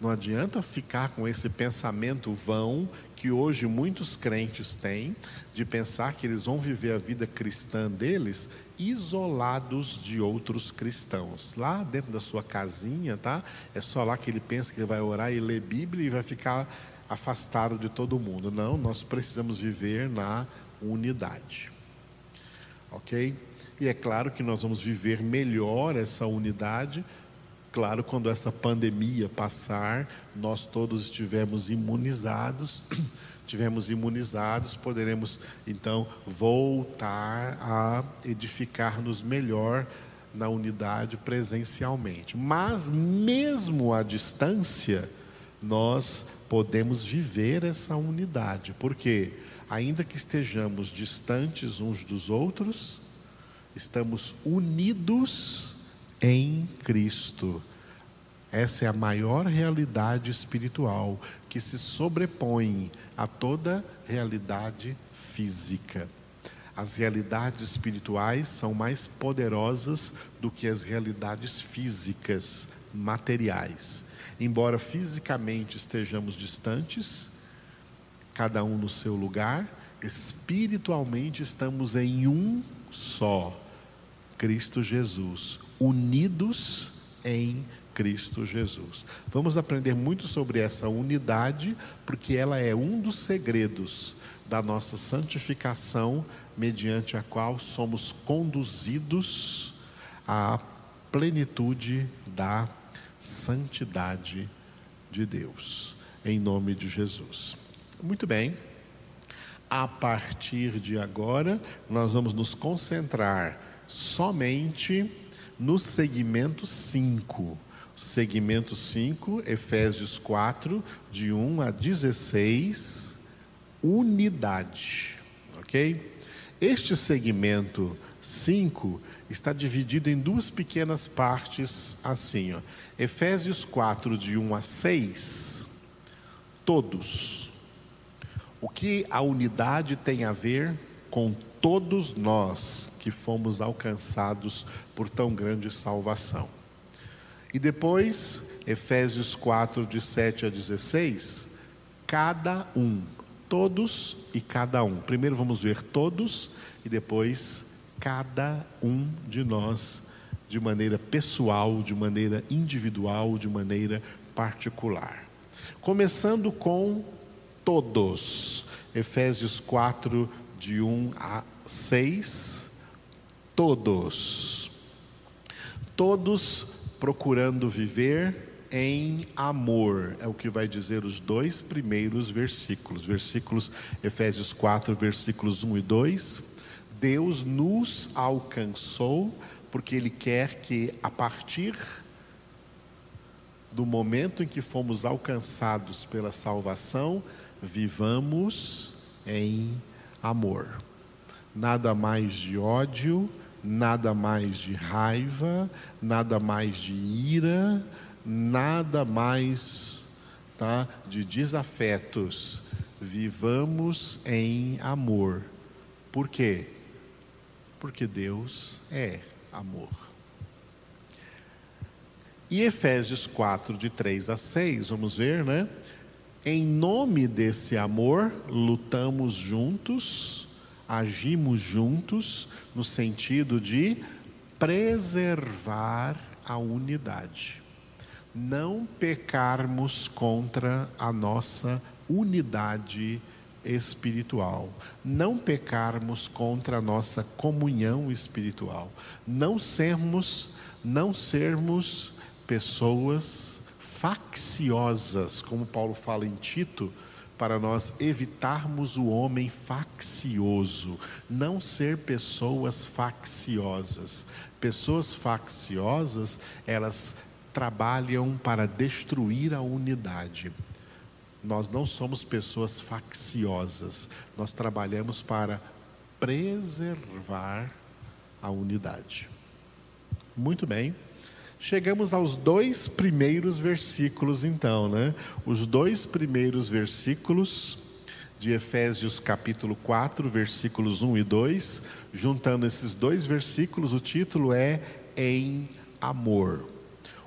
Não adianta ficar com esse pensamento vão que hoje muitos crentes têm, de pensar que eles vão viver a vida cristã deles isolados de outros cristãos. Lá dentro da sua casinha, tá? É só lá que ele pensa que ele vai orar e ler Bíblia e vai ficar afastado de todo mundo. Não, nós precisamos viver na unidade. Ok? E é claro que nós vamos viver melhor essa unidade. Claro, quando essa pandemia passar, nós todos estivermos imunizados, <clears throat> tivermos imunizados, poderemos então voltar a edificar-nos melhor na unidade presencialmente. Mas mesmo à distância, nós podemos viver essa unidade, porque ainda que estejamos distantes uns dos outros, estamos unidos em Cristo. Essa é a maior realidade espiritual que se sobrepõe a toda realidade física. As realidades espirituais são mais poderosas do que as realidades físicas, materiais. Embora fisicamente estejamos distantes, cada um no seu lugar, espiritualmente estamos em um só, Cristo Jesus, unidos em Cristo Jesus. Vamos aprender muito sobre essa unidade, porque ela é um dos segredos da nossa santificação, mediante a qual somos conduzidos à plenitude da santidade de Deus, em nome de Jesus. Muito bem. A partir de agora, nós vamos nos concentrar somente no segmento 5. Segmento 5, Efésios 4, de 1 a 16, unidade. Ok? Este segmento 5 está dividido em duas pequenas partes, assim. Ó. Efésios 4, de 1 a 6, todos. O que a unidade tem a ver com todos nós que fomos alcançados por tão grande salvação. E depois, Efésios 4, de 7 a 16, cada um, todos e cada um. Primeiro vamos ver todos e depois cada um de nós, de maneira pessoal, de maneira individual, de maneira particular. Começando com todos. Efésios 4, de 1 a 6, todos. Todos procurando viver em amor, é o que vai dizer os dois primeiros versículos. Versículos Efésios 4, versículos 1 e 2. Deus nos alcançou porque Ele quer que a partir do momento em que fomos alcançados pela salvação, vivamos em amor. Nada mais de ódio, nada mais de raiva, nada mais de ira, nada mais tá, de desafetos. Vivamos em amor. Por quê? Porque Deus é amor. E Efésios 4, de 3 a 6, vamos ver, né? Em nome desse amor, lutamos juntos, agimos juntos, no sentido de preservar a unidade. Não pecarmos contra a nossa unidade espiritual, não pecarmos contra a nossa comunhão espiritual, não sermos, não sermos pessoas facciosas, como Paulo fala em Tito, para nós evitarmos o homem faccioso, não ser pessoas facciosas. Pessoas facciosas, elas trabalham para destruir a unidade. Nós não somos pessoas facciosas, nós trabalhamos para preservar a unidade. Muito bem. Chegamos aos dois primeiros versículos, então, né? Os dois primeiros versículos de Efésios, capítulo 4, versículos 1 e 2. Juntando esses dois versículos, o título é Em Amor.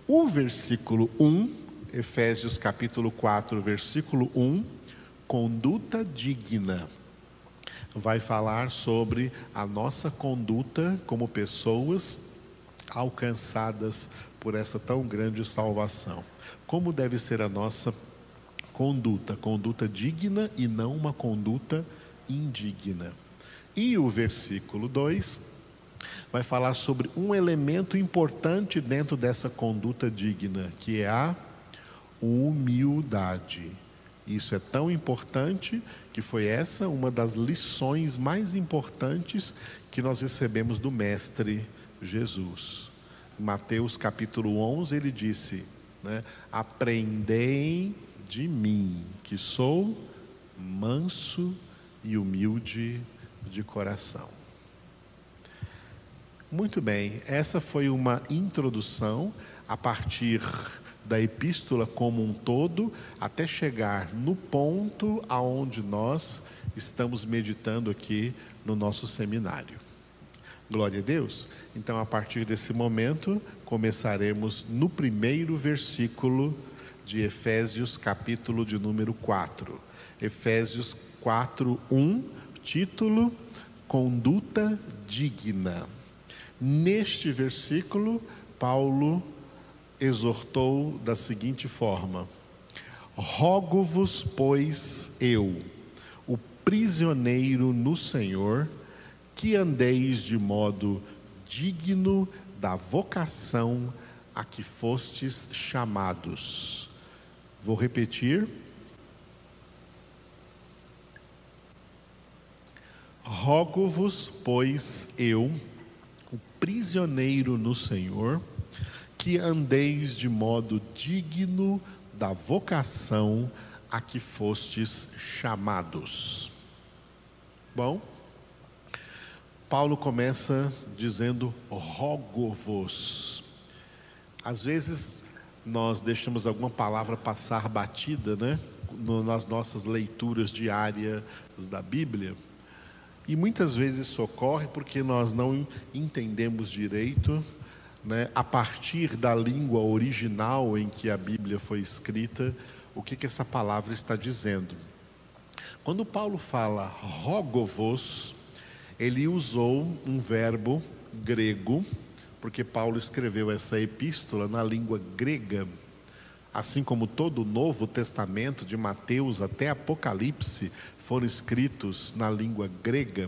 O versículo 1, Efésios, capítulo 4, versículo 1, conduta digna. Vai falar sobre a nossa conduta como pessoas alcançadas por essa tão grande salvação. Como deve ser a nossa conduta? Conduta digna e não uma conduta indigna. E o versículo 2 vai falar sobre um elemento importante dentro dessa conduta digna, que é a humildade. Isso é tão importante que foi essa uma das lições mais importantes que nós recebemos do Mestre Jesus. Mateus capítulo 11, ele disse: né, Aprendei de mim, que sou manso e humilde de coração. Muito bem, essa foi uma introdução a partir da epístola como um todo, até chegar no ponto aonde nós estamos meditando aqui no nosso seminário. Glória a Deus. Então, a partir desse momento, começaremos no primeiro versículo de Efésios, capítulo de número 4. Efésios 4, 1, título: Conduta digna. Neste versículo, Paulo exortou da seguinte forma: Rogo-vos, pois, eu, o prisioneiro no Senhor, que andeis de modo digno da vocação a que fostes chamados. Vou repetir. Rogo-vos, pois eu, o prisioneiro no Senhor, que andeis de modo digno da vocação a que fostes chamados. Bom, Paulo começa dizendo: rogo-vos. Às vezes nós deixamos alguma palavra passar batida, né? Nas nossas leituras diárias da Bíblia. E muitas vezes isso ocorre porque nós não entendemos direito, né, a partir da língua original em que a Bíblia foi escrita, o que, que essa palavra está dizendo. Quando Paulo fala rogo-vos, ele usou um verbo grego, porque Paulo escreveu essa epístola na língua grega, assim como todo o Novo Testamento, de Mateus até Apocalipse, foram escritos na língua grega.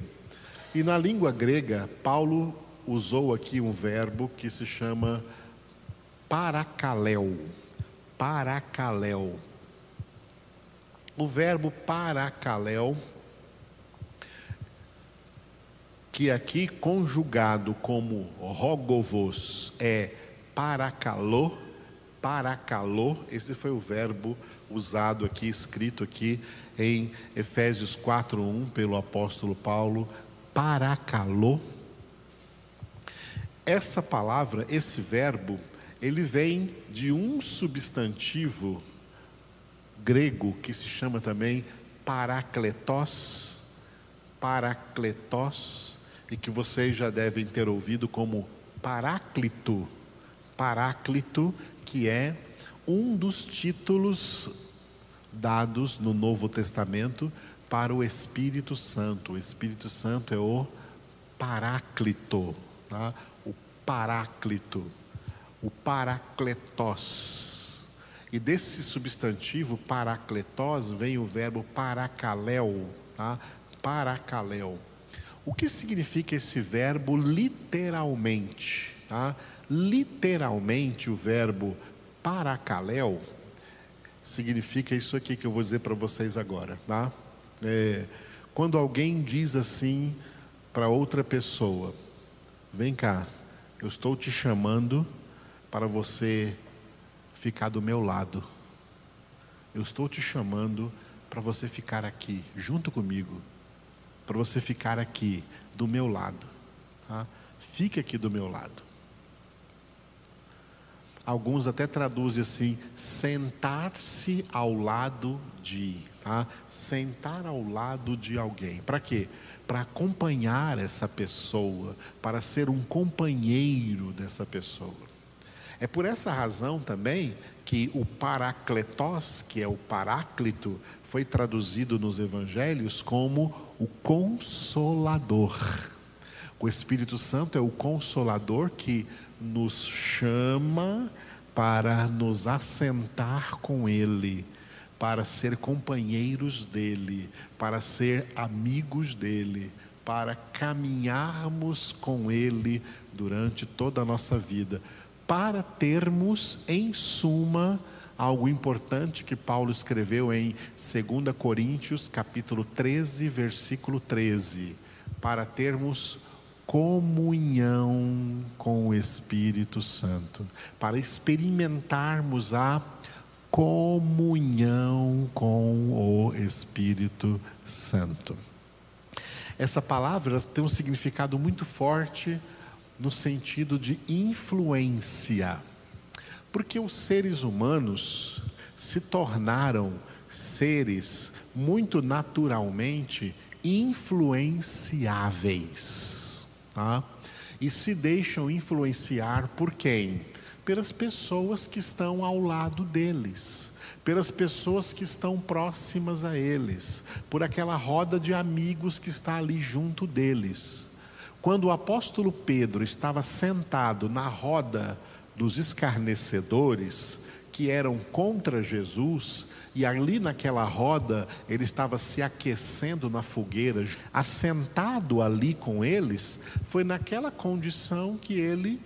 E na língua grega, Paulo usou aqui um verbo que se chama paracaléu. Paracaléu. O verbo paracaléu que aqui conjugado como rogovos é paracalô, paracalô, esse foi o verbo usado aqui, escrito aqui em Efésios 4:1 pelo apóstolo Paulo, paracalô. Essa palavra, esse verbo, ele vem de um substantivo grego que se chama também paracletos, paracletos, e que vocês já devem ter ouvido como Paráclito. Paráclito, que é um dos títulos dados no Novo Testamento para o Espírito Santo. O Espírito Santo é o Paráclito, tá? o Paráclito, o Paracletos. E desse substantivo paracletos vem o verbo paracaléu, tá? Paracaléu. O que significa esse verbo literalmente? Tá? Literalmente o verbo paracaléu significa isso aqui que eu vou dizer para vocês agora, tá? É, quando alguém diz assim para outra pessoa: Vem cá, eu estou te chamando para você ficar do meu lado. Eu estou te chamando para você ficar aqui, junto comigo, para você ficar aqui, do meu lado. Tá? Fique aqui do meu lado. Alguns até traduzem assim: sentar-se ao lado de. Tá? Sentar ao lado de alguém. Para quê? Para acompanhar essa pessoa, para ser um companheiro dessa pessoa. É por essa razão também que o paracletos, que é o paráclito, foi traduzido nos evangelhos como o consolador. O Espírito Santo é o consolador que nos chama para nos assentar com Ele, para ser companheiros dele, para ser amigos dele, para caminharmos com Ele durante toda a nossa vida, para termos, em suma, algo importante que Paulo escreveu em 2 Coríntios, capítulo 13, versículo 13, para termos comunhão com o Espírito Santo, para experimentarmos a comunhão com o Espírito Santo. Essa palavra tem um significado muito forte no sentido de influência, porque os seres humanos se tornaram seres muito naturalmente influenciáveis tá? e se deixam influenciar por quem? Pelas pessoas que estão ao lado deles, pelas pessoas que estão próximas a eles, por aquela roda de amigos que está ali junto deles. Quando o apóstolo Pedro estava sentado na roda dos escarnecedores, que eram contra Jesus, e ali naquela roda ele estava se aquecendo na fogueira, assentado ali com eles, foi naquela condição que ele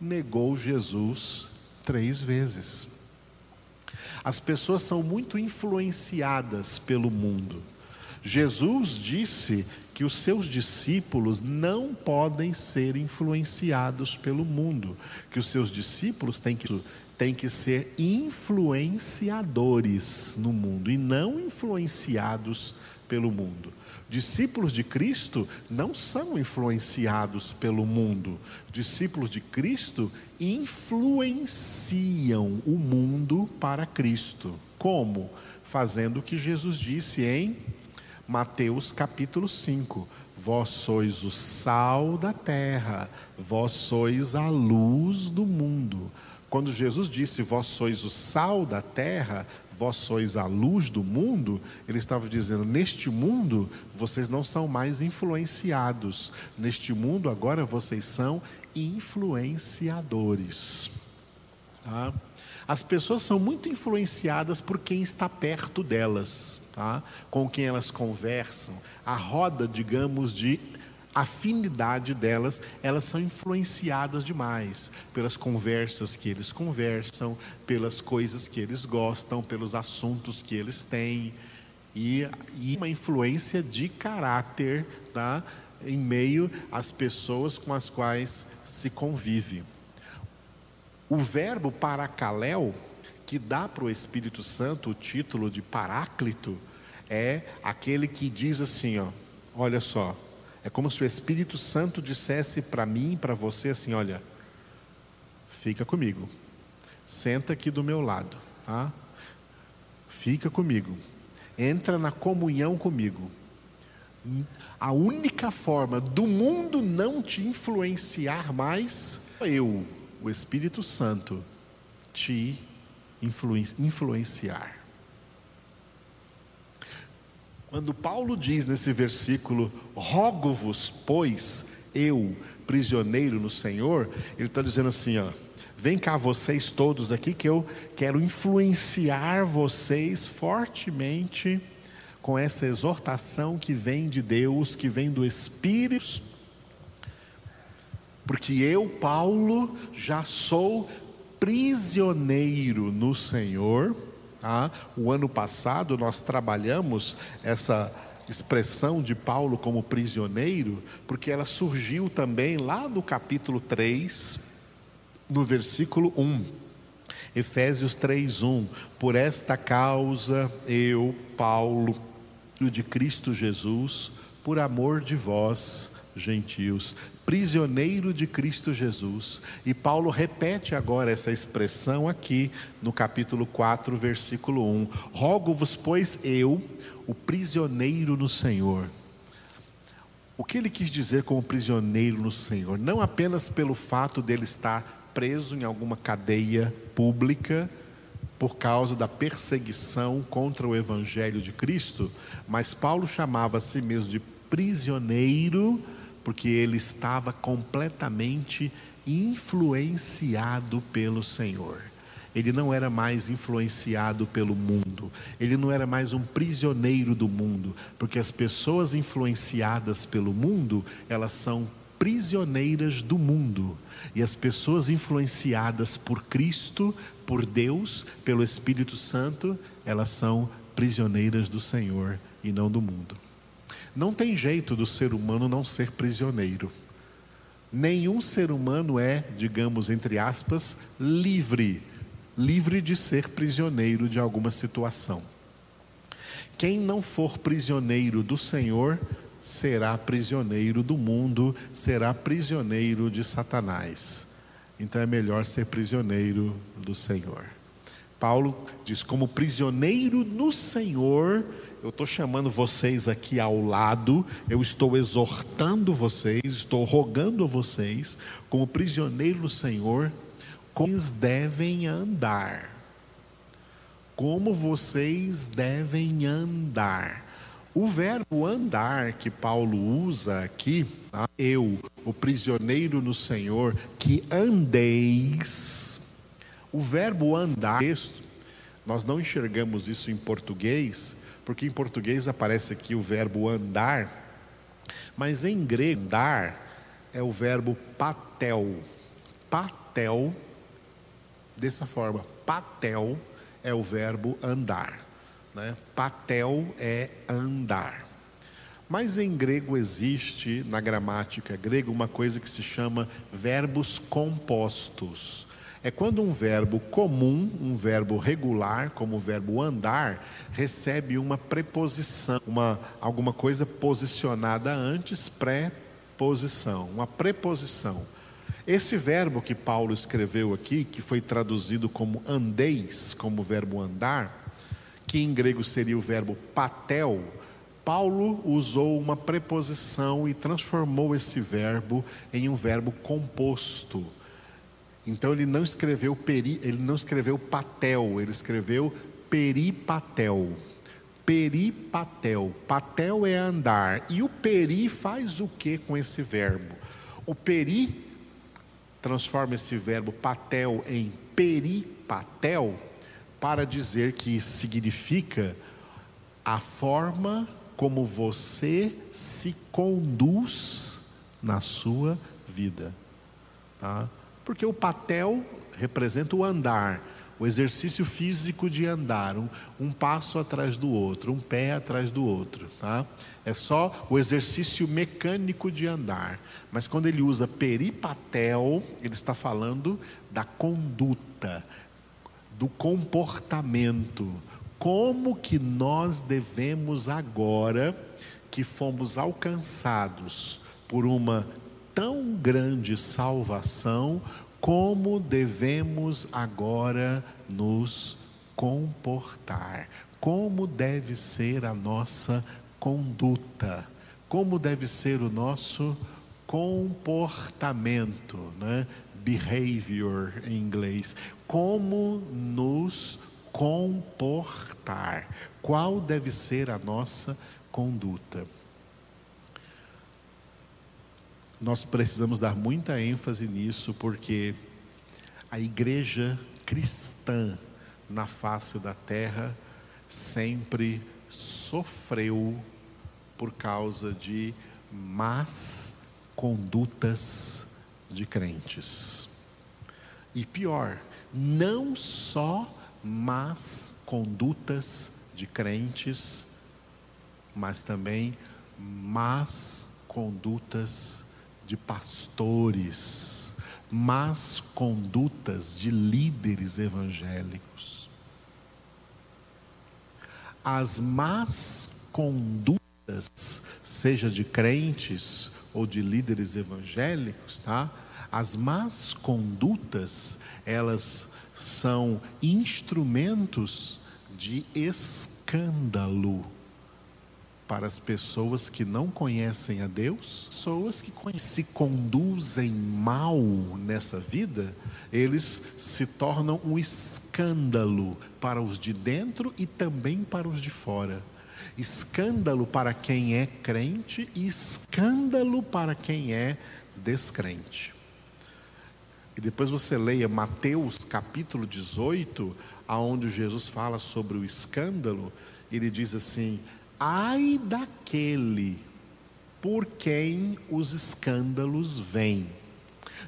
negou Jesus três vezes. As pessoas são muito influenciadas pelo mundo. Jesus disse que os seus discípulos não podem ser influenciados pelo mundo, que os seus discípulos têm que têm que ser influenciadores no mundo e não influenciados pelo mundo. Discípulos de Cristo não são influenciados pelo mundo. Discípulos de Cristo influenciam o mundo para Cristo. Como? Fazendo o que Jesus disse em Mateus capítulo 5. Vós sois o sal da terra, vós sois a luz do mundo. Quando Jesus disse, Vós sois o sal da terra, vós sois a luz do mundo, ele estava dizendo: Neste mundo vocês não são mais influenciados, neste mundo agora vocês são influenciadores. Tá? As pessoas são muito influenciadas por quem está perto delas, tá? com quem elas conversam. A roda, digamos, de afinidade delas, elas são influenciadas demais pelas conversas que eles conversam, pelas coisas que eles gostam, pelos assuntos que eles têm e, e uma influência de caráter, tá? Em meio às pessoas com as quais se convive. O verbo paracaléu, que dá para o Espírito Santo o título de Paráclito, é aquele que diz assim, ó, olha só, é como se o Espírito Santo dissesse para mim, para você assim: olha, fica comigo, senta aqui do meu lado, tá? Fica comigo, entra na comunhão comigo. A única forma do mundo não te influenciar mais, eu, o Espírito Santo, te influenciar. Quando Paulo diz nesse versículo: Rogo-vos, pois, eu, prisioneiro no Senhor, ele está dizendo assim: ó, vem cá vocês todos aqui que eu quero influenciar vocês fortemente com essa exortação que vem de Deus, que vem do Espírito, porque eu, Paulo, já sou prisioneiro no Senhor. Tá? O ano passado nós trabalhamos essa expressão de Paulo como prisioneiro, porque ela surgiu também lá no capítulo 3, no versículo 1. Efésios 3:1 Por esta causa eu, Paulo, de Cristo Jesus, por amor de vós, gentios, prisioneiro de Cristo Jesus. E Paulo repete agora essa expressão aqui no capítulo 4, versículo 1. Rogo-vos, pois, eu, o prisioneiro no Senhor. O que ele quis dizer como prisioneiro no Senhor? Não apenas pelo fato dele estar preso em alguma cadeia pública, por causa da perseguição contra o Evangelho de Cristo, mas Paulo chamava a si mesmo de prisioneiro porque ele estava completamente influenciado pelo Senhor. Ele não era mais influenciado pelo mundo, ele não era mais um prisioneiro do mundo, porque as pessoas influenciadas pelo mundo, elas são prisioneiras do mundo, e as pessoas influenciadas por Cristo, por Deus, pelo Espírito Santo, elas são prisioneiras do Senhor e não do mundo. Não tem jeito do ser humano não ser prisioneiro. Nenhum ser humano é, digamos, entre aspas, livre, livre de ser prisioneiro de alguma situação. Quem não for prisioneiro do Senhor, será prisioneiro do mundo, será prisioneiro de Satanás. Então é melhor ser prisioneiro do Senhor. Paulo diz: como prisioneiro no Senhor, eu estou chamando vocês aqui ao lado, eu estou exortando vocês, estou rogando a vocês, como prisioneiro do Senhor, como vocês devem andar. Como vocês devem andar. O verbo andar que Paulo usa aqui, tá? eu, o prisioneiro no Senhor, que andeis. O verbo andar, nós não enxergamos isso em português, porque em português aparece aqui o verbo andar, mas em grego, andar é o verbo patel. Patel, dessa forma, patel é o verbo andar. Né? Patel é andar. Mas em grego existe, na gramática grega, uma coisa que se chama verbos compostos é quando um verbo comum, um verbo regular, como o verbo andar, recebe uma preposição, uma, alguma coisa posicionada antes, pré-posição, uma preposição. Esse verbo que Paulo escreveu aqui, que foi traduzido como andeis, como verbo andar, que em grego seria o verbo patel, Paulo usou uma preposição e transformou esse verbo em um verbo composto então ele não escreveu peri, ele não escreveu patel, ele escreveu peripatel. Peripatel. Patel é andar. E o peri faz o que com esse verbo? O peri transforma esse verbo patel em peripatel para dizer que significa a forma como você se conduz na sua vida. Tá? Porque o patel representa o andar, o exercício físico de andar, um, um, passo atrás do outro, um pé atrás do outro. Tá? É só o exercício mecânico de andar. Mas quando ele usa peripatel, ele está falando da conduta, do comportamento. Como que nós devemos agora, que fomos alcançados por uma tão grande salvação, como devemos agora nos comportar? Como deve ser a nossa conduta? Como deve ser o nosso comportamento, né? Behavior em inglês. Como nos comportar? Qual deve ser a nossa conduta? Nós precisamos dar muita ênfase nisso, porque a igreja cristã na face da terra sempre sofreu por causa de más condutas de crentes. E pior, não só más condutas de crentes, mas também más condutas de pastores, más condutas de líderes evangélicos. As más condutas, seja de crentes ou de líderes evangélicos, tá? As más condutas, elas são instrumentos de escândalo para as pessoas que não conhecem a Deus, pessoas que se conduzem mal nessa vida, eles se tornam um escândalo para os de dentro e também para os de fora. Escândalo para quem é crente e escândalo para quem é descrente. E depois você leia Mateus capítulo 18, aonde Jesus fala sobre o escândalo, ele diz assim: "Ai daquele por quem os escândalos vêm.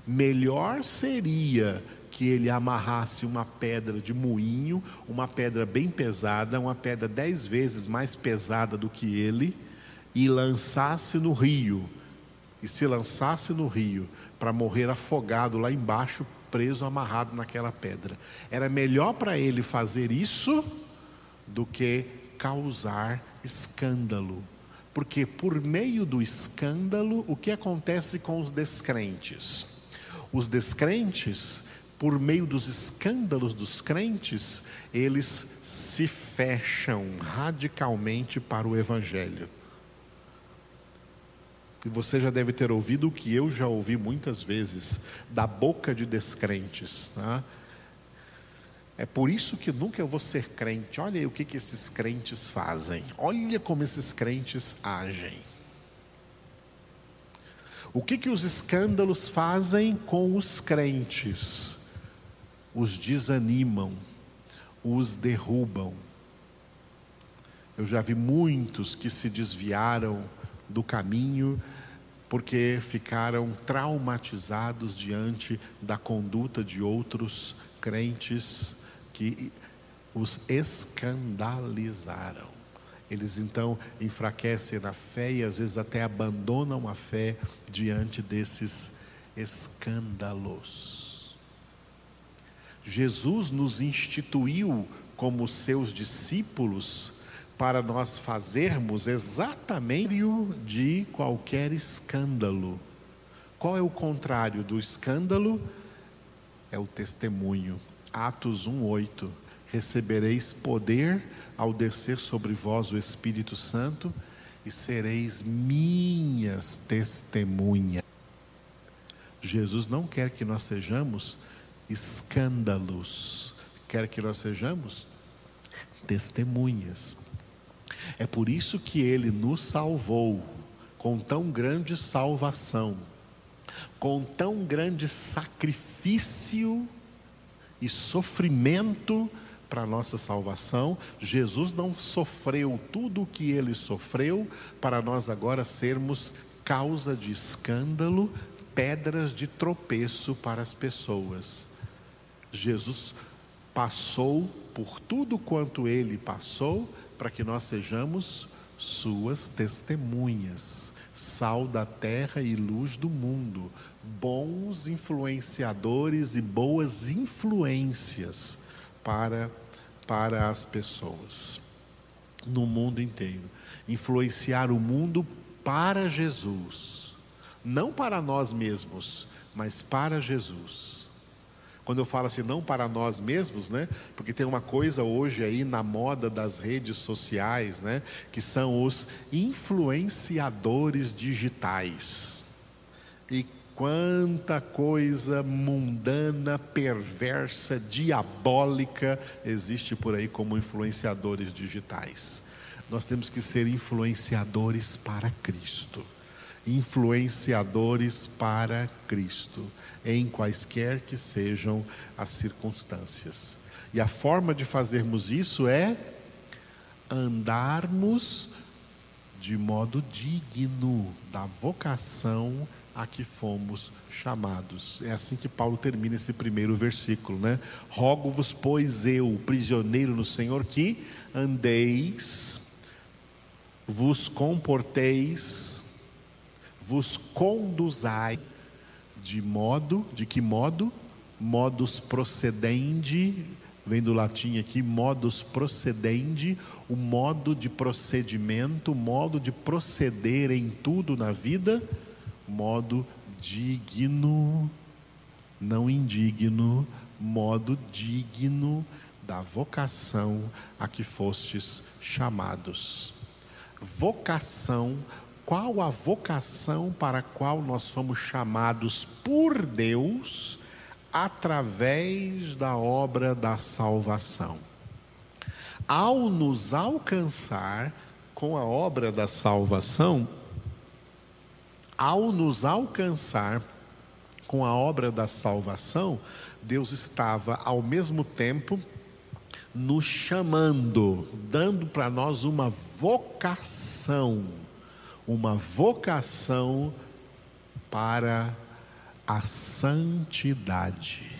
Melhor seria que ele amarrasse uma pedra de moinho, uma pedra bem pesada, uma pedra dez vezes mais pesada do que ele, e lançasse no rio e se lançasse no rio para morrer afogado lá embaixo, preso, amarrado naquela pedra. Era melhor para ele fazer isso do que causar escândalo. Porque por meio do escândalo, o que acontece com os descrentes? Os descrentes, por meio dos escândalos dos crentes, eles se fecham radicalmente para o evangelho. E você já deve ter ouvido o que eu já ouvi muitas vezes, da boca de descrentes. Tá? É por isso que nunca eu vou ser crente. Olha aí o que, que esses crentes fazem. Olha como esses crentes agem. O que, que os escândalos fazem com os crentes? Os desanimam, os derrubam. Eu já vi muitos que se desviaram do caminho, porque ficaram traumatizados diante da conduta de outros crentes que os escandalizaram. Eles então enfraquecem na fé e às vezes até abandonam a fé diante desses escândalos. Jesus nos instituiu como seus discípulos para nós fazermos exatamente de qualquer escândalo. Qual é o contrário do escândalo? É o testemunho. Atos 1:8. Recebereis poder ao descer sobre vós o Espírito Santo e sereis minhas testemunhas. Jesus não quer que nós sejamos escândalos, quer que nós sejamos testemunhas. É por isso que ele nos salvou com tão grande salvação, com tão grande sacrifício e sofrimento para a nossa salvação. Jesus não sofreu tudo o que ele sofreu para nós agora sermos causa de escândalo, pedras de tropeço para as pessoas. Jesus passou por tudo quanto ele passou para que nós sejamos suas testemunhas, sal da terra e luz do mundo, bons influenciadores e boas influências para, para as pessoas no mundo inteiro. Influenciar o mundo para Jesus, não para nós mesmos, mas para Jesus. Quando eu falo assim, não para nós mesmos, né? Porque tem uma coisa hoje aí na moda das redes sociais, né? Que são os influenciadores digitais. E quanta coisa mundana, perversa, diabólica existe por aí como influenciadores digitais. Nós temos que ser influenciadores para Cristo. Influenciadores para Cristo, em quaisquer que sejam as circunstâncias. E a forma de fazermos isso é andarmos de modo digno da vocação a que fomos chamados. É assim que Paulo termina esse primeiro versículo, né? Rogo-vos, pois eu, prisioneiro no Senhor, que andeis, vos comporteis, vos conduzai de modo, de que modo? Modus procedendi, vem do latim aqui, modus procedendi, o modo de procedimento, o modo de proceder em tudo na vida, modo digno, não indigno, modo digno da vocação a que fostes chamados. Vocação, qual a vocação para a qual nós fomos chamados por Deus? através da obra da salvação. Ao nos alcançar com a obra da salvação, ao nos alcançar com a obra da salvação, Deus estava ao mesmo tempo nos chamando, dando para nós uma vocação, uma vocação para a santidade.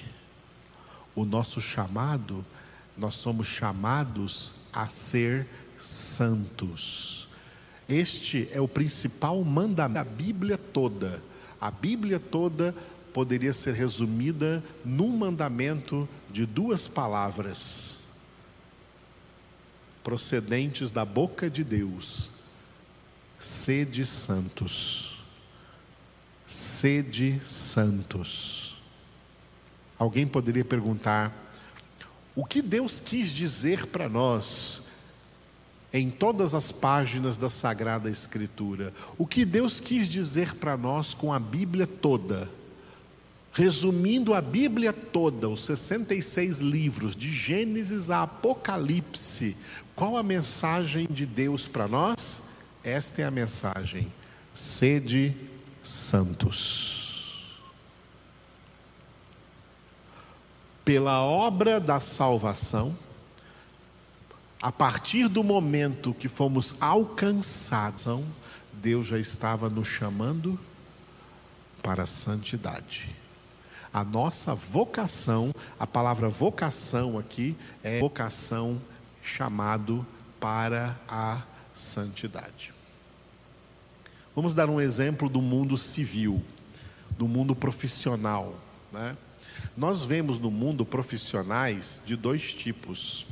O nosso chamado, nós somos chamados a ser santos. Este é o principal mandamento da Bíblia toda. A Bíblia toda poderia ser resumida num mandamento de duas palavras, procedentes da boca de Deus: sede santos sede santos. Alguém poderia perguntar: o que Deus quis dizer para nós em todas as páginas da Sagrada Escritura? O que Deus quis dizer para nós com a Bíblia toda? Resumindo a Bíblia toda, os 66 livros, de Gênesis a Apocalipse, qual a mensagem de Deus para nós? Esta é a mensagem: sede santos. Pela obra da salvação, a partir do momento que fomos alcançados, Deus já estava nos chamando para a santidade. A nossa vocação, a palavra vocação aqui é vocação chamado para a santidade. Vamos dar um exemplo do mundo civil, do mundo profissional. Né? Nós vemos no mundo profissionais de dois tipos.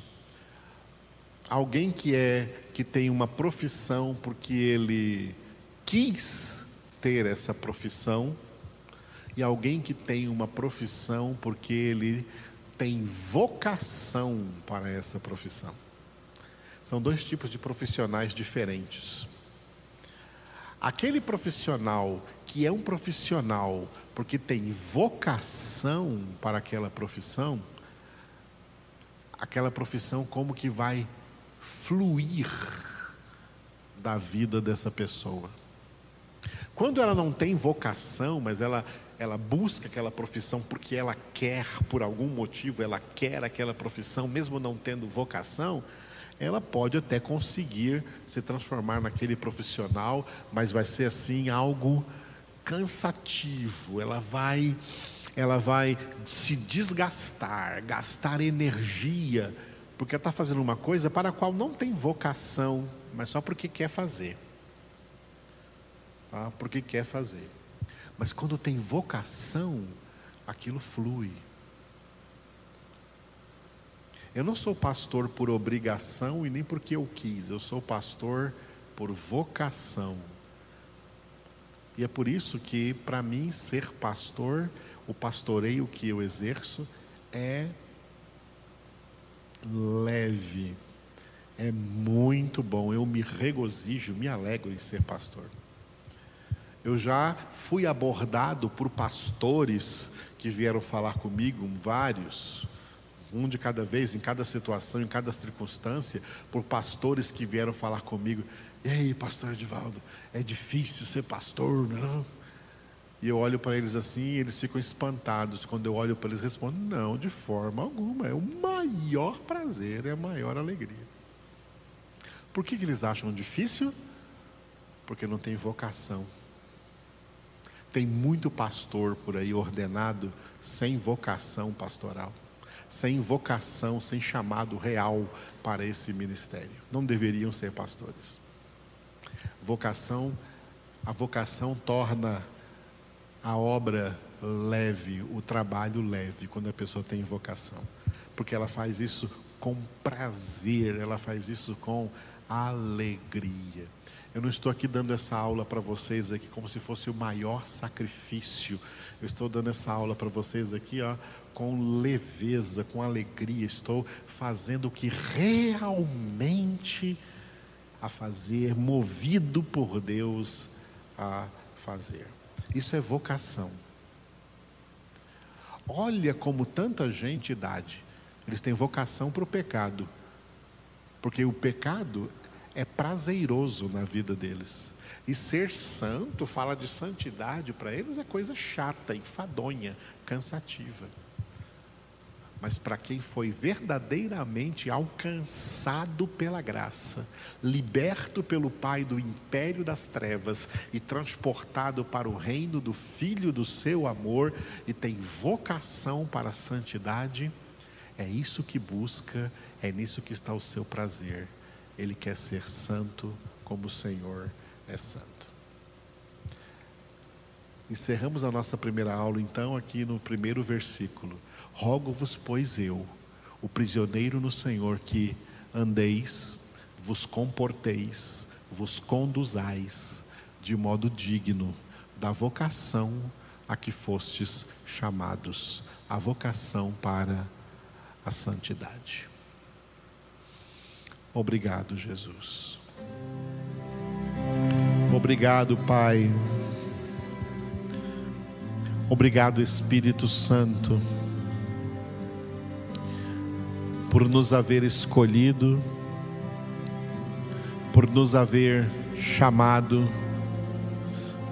Alguém que é que tem uma profissão porque ele quis ter essa profissão e alguém que tem uma profissão porque ele tem vocação para essa profissão. São dois tipos de profissionais diferentes. Aquele profissional que é um profissional porque tem vocação para aquela profissão, aquela profissão como que vai fluir da vida dessa pessoa. Quando ela não tem vocação, mas ela ela busca aquela profissão porque ela quer, por algum motivo, ela quer aquela profissão, mesmo não tendo vocação, ela pode até conseguir se transformar naquele profissional, mas vai ser assim algo cansativo. Ela vai ela vai se desgastar, gastar energia, porque está fazendo uma coisa para a qual não tem vocação, mas só porque quer fazer. Tá? Porque quer fazer. Mas quando tem vocação, aquilo flui. Eu não sou pastor por obrigação e nem porque eu quis, eu sou pastor por vocação. E é por isso que, para mim, ser pastor, o pastoreio que eu exerço é leve, é muito bom. Eu me regozijo, me alegro em ser pastor. Eu já fui abordado por pastores que vieram falar comigo, vários, um de cada vez, em cada situação, em cada circunstância, por pastores que vieram falar comigo. E aí, pastor Edivaldo, é difícil ser pastor, não? E eu olho para eles assim, e eles ficam espantados. Quando eu olho para eles, respondem: Não, de forma alguma. É o maior prazer, é a maior alegria. Por que, que eles acham difícil? Porque não tem vocação. Tem muito pastor por aí ordenado sem vocação pastoral, sem vocação, sem chamado real para esse ministério. Não deveriam ser pastores. Vocação, a vocação torna a obra leve, o trabalho leve, quando a pessoa tem vocação, porque ela faz isso com prazer, ela faz isso com alegria. Eu não estou aqui dando essa aula para vocês aqui como se fosse o maior sacrifício. Eu estou dando essa aula para vocês aqui, ó, com leveza, com alegria. Estou fazendo o que realmente a fazer, movido por Deus a fazer. Isso é vocação. Olha como tanta gente idade, eles têm vocação para o pecado. Porque o pecado é prazeroso na vida deles. E ser santo, fala de santidade, para eles é coisa chata, enfadonha, cansativa. Mas para quem foi verdadeiramente alcançado pela graça, liberto pelo Pai do império das trevas e transportado para o reino do Filho do seu amor e tem vocação para a santidade, é isso que busca, é nisso que está o seu prazer. Ele quer ser santo como o Senhor é santo. Encerramos a nossa primeira aula, então, aqui no primeiro versículo. Rogo-vos, pois eu, o prisioneiro no Senhor, que andeis, vos comporteis, vos conduzais de modo digno da vocação a que fostes chamados, a vocação para a santidade. Obrigado, Jesus. Obrigado, Pai. Obrigado, Espírito Santo, por nos haver escolhido, por nos haver chamado,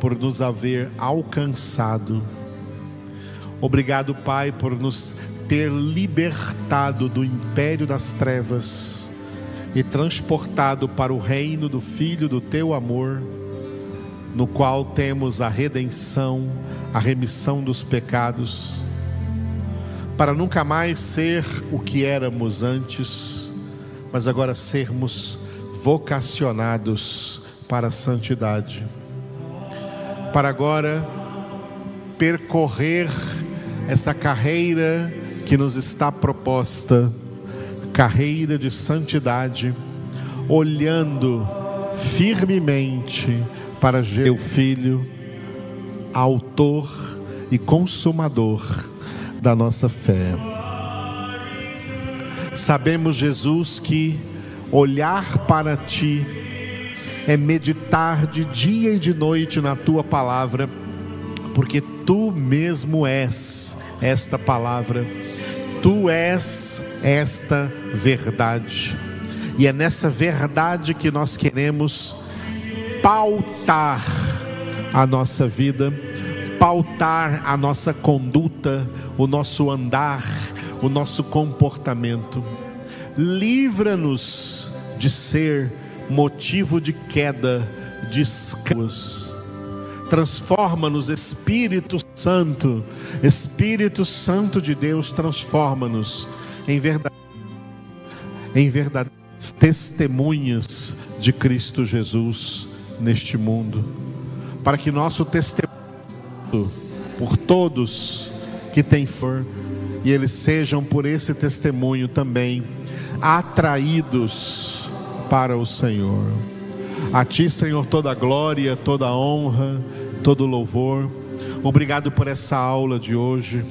por nos haver alcançado. Obrigado, Pai, por nos ter libertado do império das trevas e transportado para o reino do Filho do teu amor, no qual temos a redenção, a remissão dos pecados, para nunca mais ser o que éramos antes, mas agora sermos vocacionados para a santidade, para agora percorrer essa carreira que nos está proposta, carreira de santidade, olhando firmemente para teu Filho, Autor e Consumador da nossa fé. Sabemos, Jesus, que olhar para Ti é meditar de dia e de noite na Tua palavra, porque Tu mesmo és esta palavra, Tu és esta verdade, e é nessa verdade que nós queremos pautar a nossa vida, pautar a nossa conduta, o nosso andar, o nosso comportamento. Livra-nos de ser motivo de queda, de escravos. Transforma-nos, Espírito Santo, Espírito Santo de Deus, transforma-nos em verdade, em testemunhas de Cristo Jesus neste mundo, para que nosso testemunho por todos que têm for e eles sejam por esse testemunho também atraídos para o Senhor. A ti, Senhor, toda glória, toda honra, todo louvor. Obrigado por essa aula de hoje.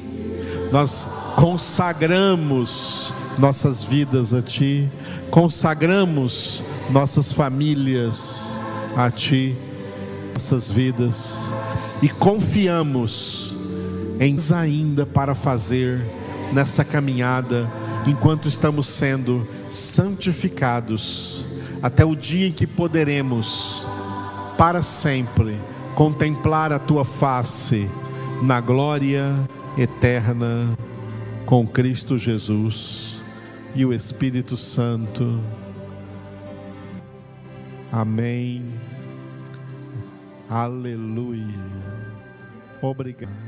Nós consagramos nossas vidas a ti, consagramos nossas famílias a Ti nossas vidas e confiamos em ainda para fazer nessa caminhada enquanto estamos sendo santificados, até o dia em que poderemos, para sempre, contemplar a tua face na glória eterna com Cristo Jesus e o Espírito Santo. Amém. Aleluia. Obrigado.